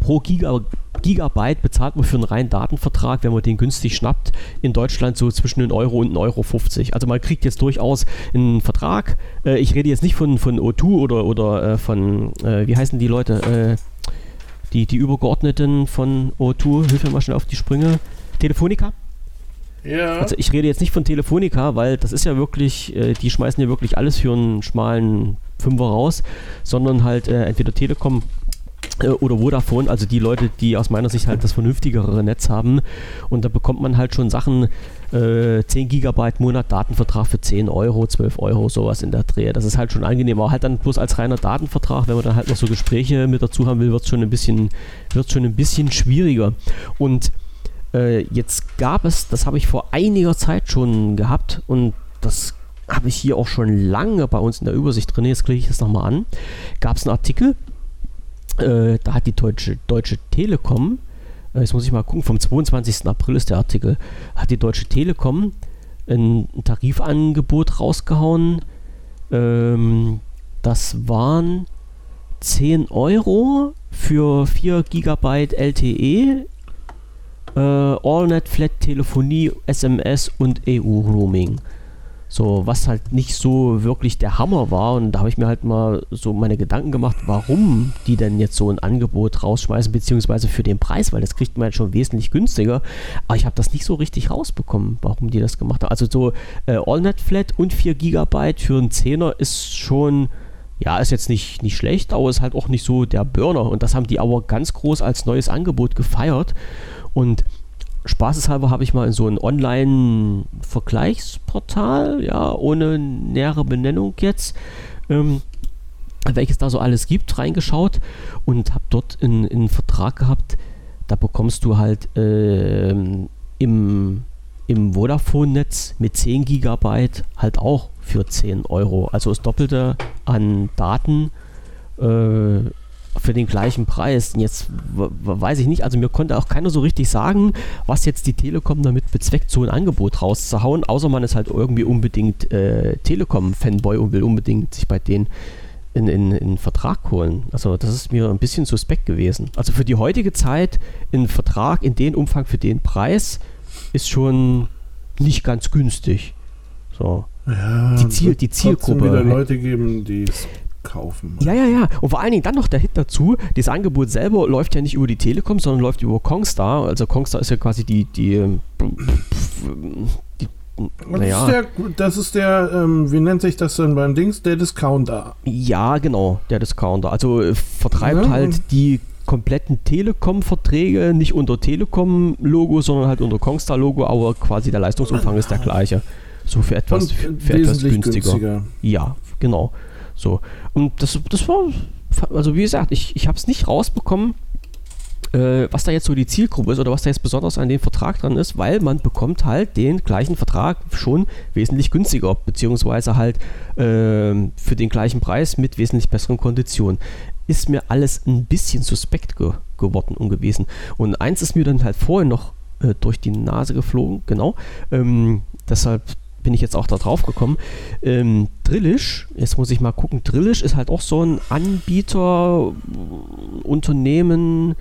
pro Giga, Gigabyte bezahlt man für einen reinen Datenvertrag, wenn man den günstig schnappt, in Deutschland so zwischen 1 Euro und 1,50 Euro. 50. Also man kriegt jetzt durchaus einen Vertrag. Äh, ich rede jetzt nicht von, von O2 oder, oder äh, von, äh, wie heißen die Leute, äh, die, die Übergeordneten von O2, hilf mir mal schnell auf die Sprünge. Telefonica? Ja. Also ich rede jetzt nicht von Telefonica, weil das ist ja wirklich, äh, die schmeißen ja wirklich alles für einen schmalen Fünfer raus, sondern halt äh, entweder Telekom äh, oder Vodafone, also die Leute, die aus meiner Sicht halt das vernünftigere Netz haben. Und da bekommt man halt schon Sachen, äh, 10 Gigabyte Monat Datenvertrag für 10 Euro, 12 Euro, sowas in der Dreh. Das ist halt schon angenehm, aber halt dann bloß als reiner Datenvertrag, wenn man dann halt noch so Gespräche mit dazu haben will, wird es schon ein bisschen, schon ein bisschen schwieriger. Und äh, jetzt gab es, das habe ich vor einiger Zeit schon gehabt und das habe ich hier auch schon lange bei uns in der Übersicht drin, jetzt klicke ich das nochmal an, gab es einen Artikel, äh, da hat die Deutsche, Deutsche Telekom, jetzt muss ich mal gucken, vom 22. April ist der Artikel, hat die Deutsche Telekom ein, ein Tarifangebot rausgehauen, ähm, das waren 10 Euro für 4 GB LTE, äh, AllNet Flat Telefonie, SMS und EU-Roaming. So, was halt nicht so wirklich der Hammer war. Und da habe ich mir halt mal so meine Gedanken gemacht, warum die denn jetzt so ein Angebot rausschmeißen, beziehungsweise für den Preis, weil das kriegt man halt schon wesentlich günstiger. Aber ich habe das nicht so richtig rausbekommen, warum die das gemacht haben. Also so äh, AllNet Flat und 4 GB für einen Zehner ist schon, ja, ist jetzt nicht, nicht schlecht, aber ist halt auch nicht so der Burner. Und das haben die aber ganz groß als neues Angebot gefeiert. Und spaßeshalber habe ich mal in so ein Online-Vergleichsportal, ja, ohne nähere Benennung jetzt, ähm, welches da so alles gibt, reingeschaut und habe dort in- einen Vertrag gehabt, da bekommst du halt ähm, im, im Vodafone-Netz mit 10 Gigabyte halt auch für 10 Euro. Also das Doppelte an Daten äh, für den gleichen Preis. Und Jetzt weiß ich nicht, also mir konnte auch keiner so richtig sagen, was jetzt die Telekom damit bezweckt, so ein Angebot rauszuhauen, außer man ist halt irgendwie unbedingt äh, Telekom-Fanboy und will unbedingt sich bei denen in, in, in einen Vertrag holen. Also das ist mir ein bisschen suspekt gewesen. Also für die heutige Zeit ein Vertrag in den Umfang für den Preis ist schon nicht ganz günstig. So. Ja, Die Ziel- wird die Zielgruppe. wieder Leute geben, die es kaufen. Ja, ja, ja. Und vor allen Dingen dann noch der Hit dazu, das Angebot selber läuft ja nicht über die Telekom, sondern läuft über Kongstar. Also Kongstar ist ja quasi die, die, ähm, die Das naja, ist der, das ist der ähm, wie nennt sich das denn beim Dings? Der Discounter. ja, genau, der Discounter. Also äh, vertreibt Ja. halt die kompletten Telekom-Verträge nicht unter Telekom-Logo, sondern halt unter Kongstar-Logo, aber quasi der Leistungsumfang ist der gleiche. So für etwas, für etwas günstiger. günstiger. Ja, genau. So. Und das, das war also wie gesagt, ich, ich habe es nicht rausbekommen, äh, was da jetzt so die Zielgruppe ist oder was da jetzt besonders an dem Vertrag dran ist, weil man bekommt halt den gleichen Vertrag schon wesentlich günstiger, beziehungsweise halt äh, für den gleichen Preis mit wesentlich besseren Konditionen. Ist mir alles ein bisschen suspekt ge geworden und gewesen. Und eins ist mir dann halt vorher noch äh, durch die Nase geflogen, genau. Ähm, deshalb bin ich jetzt auch da drauf gekommen. Ähm, Drillish, jetzt muss ich mal gucken, Drillish ist halt auch so ein Anbieter, Unternehmen,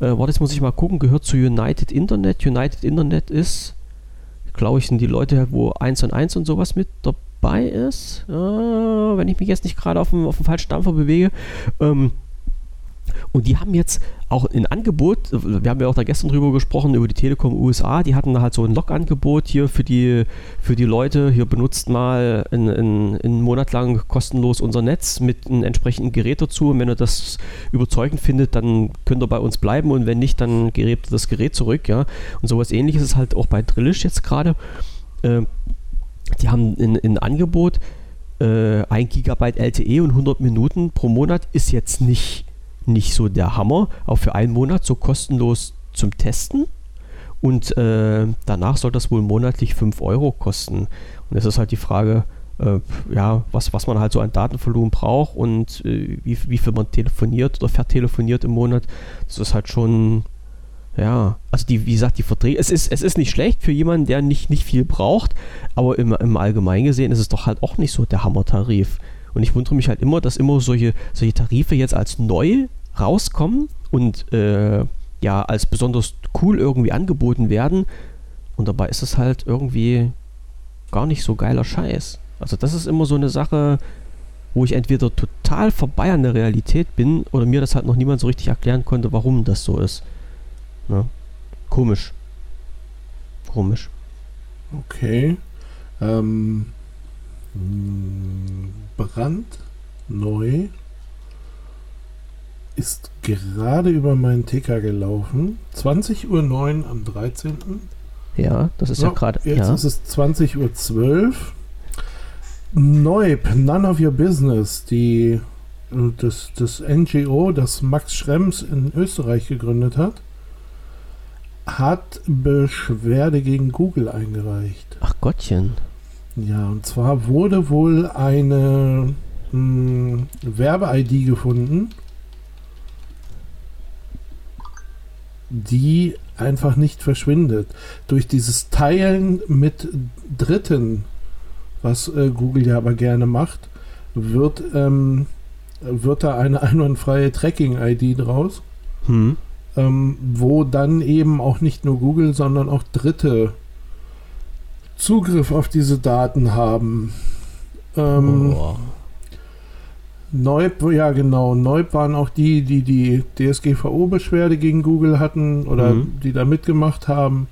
äh, warte, jetzt muss ich mal gucken, gehört zu United Internet. United Internet ist, glaube ich, sind die Leute, wo 1 und 1 und sowas mit dabei ist, äh, wenn ich mich jetzt nicht gerade auf dem, auf dem falschen Dampfer bewege. Ähm, und die haben jetzt auch ein Angebot, wir haben ja auch da gestern drüber gesprochen, über die Telekom USA, die hatten halt so ein Log-Angebot hier für die, für die Leute, hier benutzt mal einen Monat lang kostenlos unser Netz mit einem entsprechenden Gerät dazu und wenn ihr das überzeugend findet, dann könnt ihr bei uns bleiben und wenn nicht, dann ihr das Gerät zurück, ja. Und sowas ähnliches ist halt auch bei Drillish jetzt gerade. Äh, die haben ein, Angebot, äh, 1 GB LTE und 100 Minuten pro Monat ist jetzt nicht nicht so der Hammer, auch für einen Monat so kostenlos zum Testen. Und äh, danach soll das wohl monatlich 5 Euro kosten. Und es ist halt die Frage, äh, ja, was, was man halt so an Datenvolumen braucht und äh, wie, wie viel man telefoniert oder vertelefoniert im Monat. Das ist halt schon, ja, also die, wie gesagt, die Verträge, es ist, es ist nicht schlecht für jemanden, der nicht, nicht viel braucht, aber im, im Allgemeinen gesehen ist es doch halt auch nicht so der Hammertarif. Und ich wundere mich halt immer, dass immer solche, solche Tarife jetzt als neu rauskommen und äh, ja als besonders cool irgendwie angeboten werden. Und dabei ist es halt irgendwie gar nicht so geiler Scheiß. Also das ist immer so eine Sache, wo ich entweder total vorbei an der Realität bin oder mir das halt noch niemand so richtig erklären konnte, warum das so ist. Ne? Komisch. Komisch. Okay. Ähm, Brand neu ist gerade über meinen Ticker gelaufen. 20.09 Uhr am 13. Ja, das ist so, ja gerade. Jetzt ja. ist es 20.12 Uhr. Neub, None of Your Business, die, das, das NGO, das Max Schrems in Österreich gegründet hat, hat Beschwerde gegen Google eingereicht. Ach Gottchen. Ja, und zwar wurde wohl eine hm, Werbe-ID gefunden die einfach nicht verschwindet. Durch dieses Teilen mit Dritten, was äh, Google ja aber gerne macht, wird, ähm, wird da eine <laughs> einwandfreie Tracking-ID draus, hm. ähm, wo dann eben auch nicht nur Google, sondern auch Dritte Zugriff auf diese Daten haben. Ähm, oh. Neub, ja genau, Neub waren auch die, die die DSGVO-Beschwerde gegen Google hatten oder mhm. die da mitgemacht haben.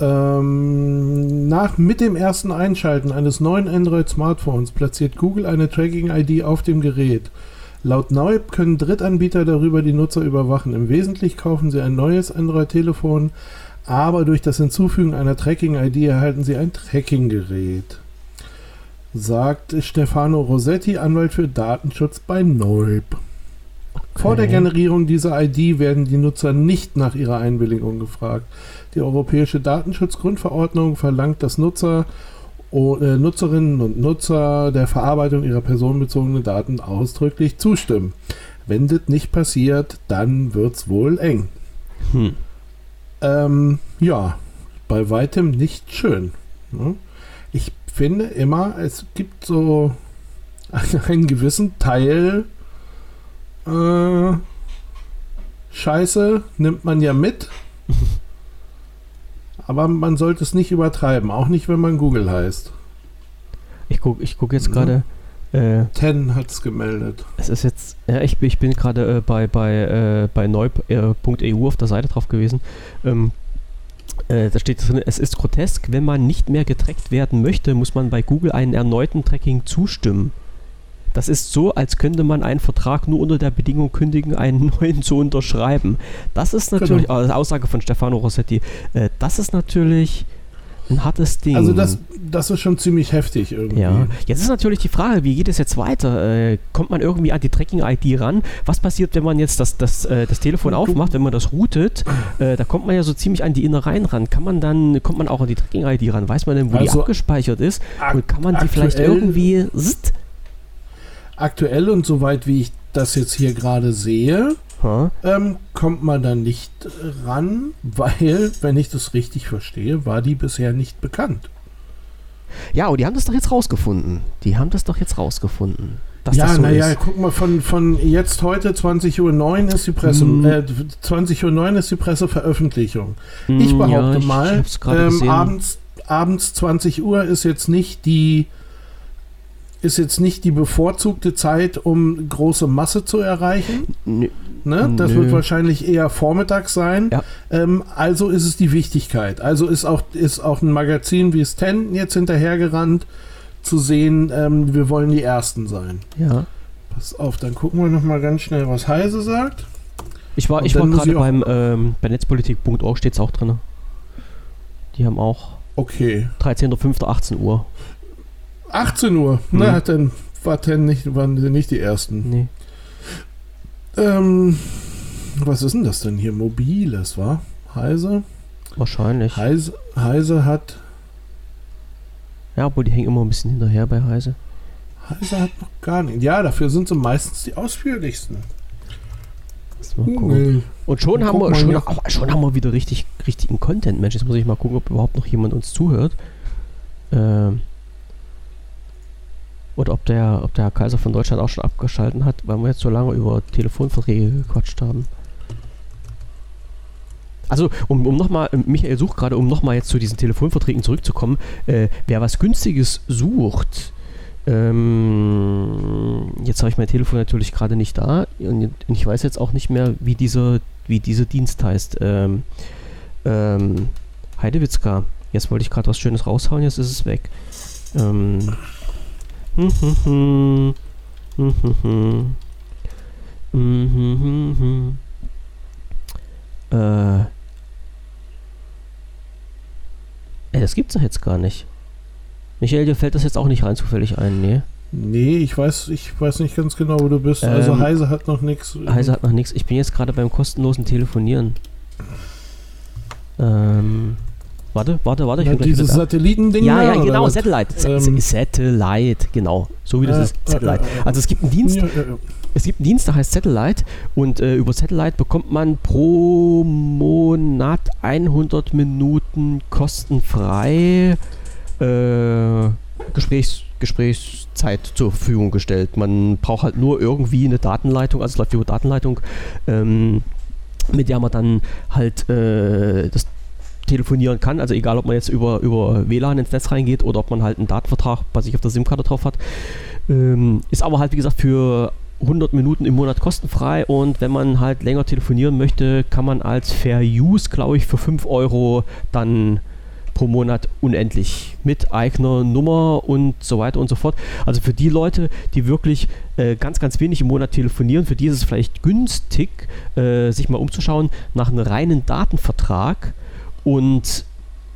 Ähm, nach, mit dem ersten Einschalten eines neuen Android-Smartphones platziert Google eine Tracking-ID auf dem Gerät. Laut Neub können Drittanbieter darüber die Nutzer überwachen. Im Wesentlichen kaufen sie ein neues Android-Telefon, aber durch das Hinzufügen einer Tracking-ID erhalten sie ein Tracking-Gerät sagt Stefano Rossetti, Anwalt für Datenschutz bei Neub. Okay. Vor der Generierung dieser ID werden die Nutzer nicht nach ihrer Einwilligung gefragt. Die Europäische Datenschutzgrundverordnung verlangt, dass Nutzer, äh, Nutzerinnen und Nutzer der Verarbeitung ihrer personenbezogenen Daten ausdrücklich zustimmen. Wenn das nicht passiert, dann wird es wohl eng. Hm. Ähm, ja, bei weitem nicht schön. Ne? Ich finde immer, es gibt so <laughs> einen gewissen Teil äh, Scheiße, nimmt man ja mit. <laughs> Aber man sollte es nicht übertreiben, auch nicht, wenn man Google heißt. Ich gucke ich guck jetzt gerade. Äh, Ten hat es gemeldet. Es ist jetzt, ja, ich, ich bin gerade äh, bei, bei, äh, bei neu.eu äh, auf der Seite drauf gewesen. Ähm, äh, da steht drin, es ist grotesk, wenn man nicht mehr getrackt werden möchte, muss man bei Google einen erneuten Tracking zustimmen. Das ist so, als könnte man einen Vertrag nur unter der Bedingung kündigen, einen <laughs> neuen zu unterschreiben. Das ist natürlich, genau. oh, Aussage von Stefano Rossetti, äh, das ist natürlich, Ein hartes Ding. Also das, das ist schon ziemlich heftig irgendwie. Ja. Jetzt ist natürlich die Frage, wie geht es jetzt weiter? Äh, kommt man irgendwie an die Tracking-ID ran? Was passiert, wenn man jetzt das, das, äh, das Telefon aufmacht, wenn man das routet? Äh, da kommt man ja so ziemlich an die Innereien ran. Kann man dann, kommt man auch an die Tracking-ID ran? Weiß man denn, wo die Also, abgespeichert ist? Und kann man die vielleicht irgendwie... Zzt, Aktuell und soweit wie ich das jetzt hier gerade sehe, ähm, kommt man da nicht ran, weil, wenn ich das richtig verstehe, war die bisher nicht bekannt. Ja, aber die haben das doch jetzt rausgefunden. Die haben das doch jetzt rausgefunden. Ja, so naja, guck mal, von, von jetzt heute 20.09 Uhr ist die Presse, Hm. äh, 20.09 Uhr ist die Presseveröffentlichung. Ich Hm, behaupte ja, ich mal, ähm, abends, abends 20 Uhr ist jetzt nicht die ist jetzt nicht die bevorzugte Zeit, um große Masse zu erreichen. Nö, Ne? Das Nö. wird wahrscheinlich eher vormittags sein. Ja. Ähm, also ist es die Wichtigkeit. Also ist auch, ist auch ein Magazin wie es Ten jetzt hinterhergerannt, zu sehen, ähm, wir wollen die Ersten sein. ja. Pass auf, dann gucken wir noch mal ganz schnell, was Heise sagt. Ich war, Und ich war gerade beim ähm, bei netzpolitik.org steht es auch drin. Die haben auch Okay. 13.05.18 Uhr. 18 Uhr. Mhm. Na, dann war Ten nicht, waren sie nicht die Ersten. Nee. Ähm, was ist denn das denn hier? Mobiles, war? Heise? Wahrscheinlich. Heise, Heise hat. Ja, obwohl die hängen immer ein bisschen hinterher bei Heise. Heise hat noch gar nicht. Ja, dafür sind sie meistens die ausführlichsten. Nee. Und schon Guck haben, wir, schon, aber schon haben wir wieder richtig, richtigen Content, Mensch. Jetzt muss ich mal gucken, ob überhaupt noch jemand uns zuhört. Ähm, oder ob der, ob der Herr Kaiser von Deutschland auch schon abgeschalten hat, weil wir jetzt so lange über Telefonverträge gequatscht haben. Also, um, um nochmal, Michael sucht gerade, um nochmal jetzt zu diesen Telefonverträgen zurückzukommen, äh, wer was Günstiges sucht, ähm, jetzt habe ich mein Telefon natürlich gerade nicht da und ich weiß jetzt auch nicht mehr, wie dieser, wie dieser Dienst heißt. Ähm, ähm, Heidewitzka. Jetzt wollte ich gerade was Schönes raushauen, jetzt ist es weg. Ähm, Äh. Ey, das gibt's doch jetzt gar nicht. Michael, dir fällt das jetzt auch nicht rein zufällig ein, nee? Nee, ich weiß, ich weiß nicht ganz genau, wo du bist. also Ähm, Heise hat noch nichts. Heise hat noch nichts. Ich bin jetzt gerade beim kostenlosen Telefonieren. Ähm. Warte, warte, warte. Ich Na, dieses. Satellitending. Ja, ja, genau? Satellite. Sa- Ähm, Satellite, genau. So wie das äh, ist, Satellite. Also es gibt einen Dienst, Ja, ja, ja. es gibt einen Dienst, der heißt Satellite und äh, über Satellite bekommt man pro Monat 100 Minuten kostenfrei äh, Gesprächs, Gesprächszeit zur Verfügung gestellt. Man braucht halt nur irgendwie eine Datenleitung, also es läuft über Datenleitung, ähm, mit der man dann halt äh, das telefonieren kann. Also egal, ob man jetzt über, über WLAN ins Netz reingeht oder ob man halt einen Datenvertrag bei sich auf der SIM-Karte drauf hat. Ähm, ist aber halt, wie gesagt, für 100 Minuten im Monat kostenfrei und wenn man halt länger telefonieren möchte, kann man als Fair Use, glaube ich, für 5 Euro dann pro Monat unendlich mit eigener Nummer und so weiter und so fort. Also für die Leute, die wirklich äh, ganz, ganz wenig im Monat telefonieren, für die ist es vielleicht günstig, äh, sich mal umzuschauen nach einem reinen Datenvertrag und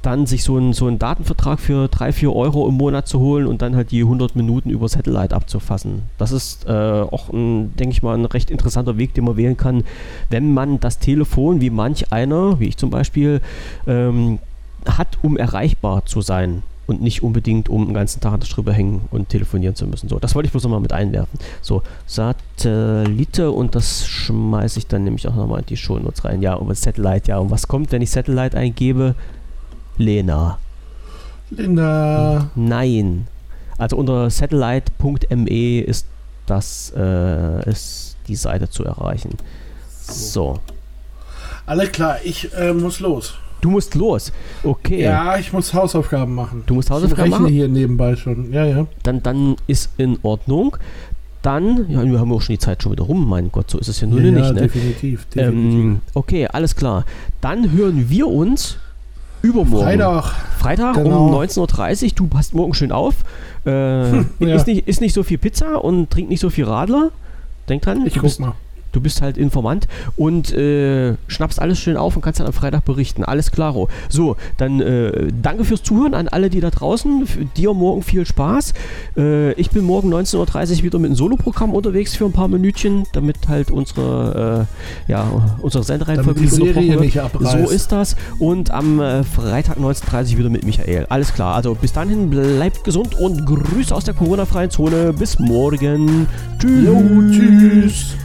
dann sich so einen, so einen Datenvertrag für 3, 4 Euro im Monat zu holen und dann halt die 100 Minuten über Satellite abzufassen. Das ist äh, auch, denke ich mal, ein recht interessanter Weg, den man wählen kann, wenn man das Telefon, wie manch einer, wie ich zum Beispiel, ähm, hat, um erreichbar zu sein und nicht unbedingt, um den ganzen Tag Strippe hängen und telefonieren zu müssen. So, das wollte ich bloß nochmal mit einwerfen. So, Satellite und das schmeiße ich dann nämlich auch nochmal in die Shownotes rein. Ja, und Satellite, ja. Und was kommt, wenn ich Satellite eingebe? Lena. Linda. Nein. Also unter satellite.me ist das äh, ist die Seite zu erreichen. So. Alle klar, ich äh, muss los. Du musst los. Okay. Ja, ich muss Hausaufgaben machen. Du musst Ich Hausaufgaben rechne machen? hier nebenbei schon. Ja, ja. Dann, dann ist in Ordnung. Dann, ja, wir haben auch schon die Zeit schon wieder rum, mein Gott, so ist es ja nun ja, nicht, ja, ne? definitiv. definitiv. Ähm, okay, alles klar. Dann hören wir uns übermorgen. Freitag. Freitag Genau. um 19.30 Uhr. Du passt morgen schön auf. Äh, Ja. ist, nicht, nicht so viel Pizza und trink nicht so viel Radler. Denk dran, Ich guck mal. Du bist halt Informant und äh, schnappst alles schön auf und kannst dann am Freitag berichten. Alles klaro. So, dann äh, danke fürs Zuhören an alle, die da draußen. Für dir morgen viel Spaß. Äh, ich bin morgen 19.30 Uhr wieder mit einem Soloprogramm unterwegs für ein paar Minütchen, damit halt unsere, äh, ja, unsere Sendereihenfolge nicht unterbrochen wird. So ist das. Und am äh, Freitag 19.30 Uhr wieder mit Michael. Alles klar. Also bis dahin bleibt gesund und Grüße aus der Corona-freien Zone. Bis morgen. Tschüss. Jo, tschüss.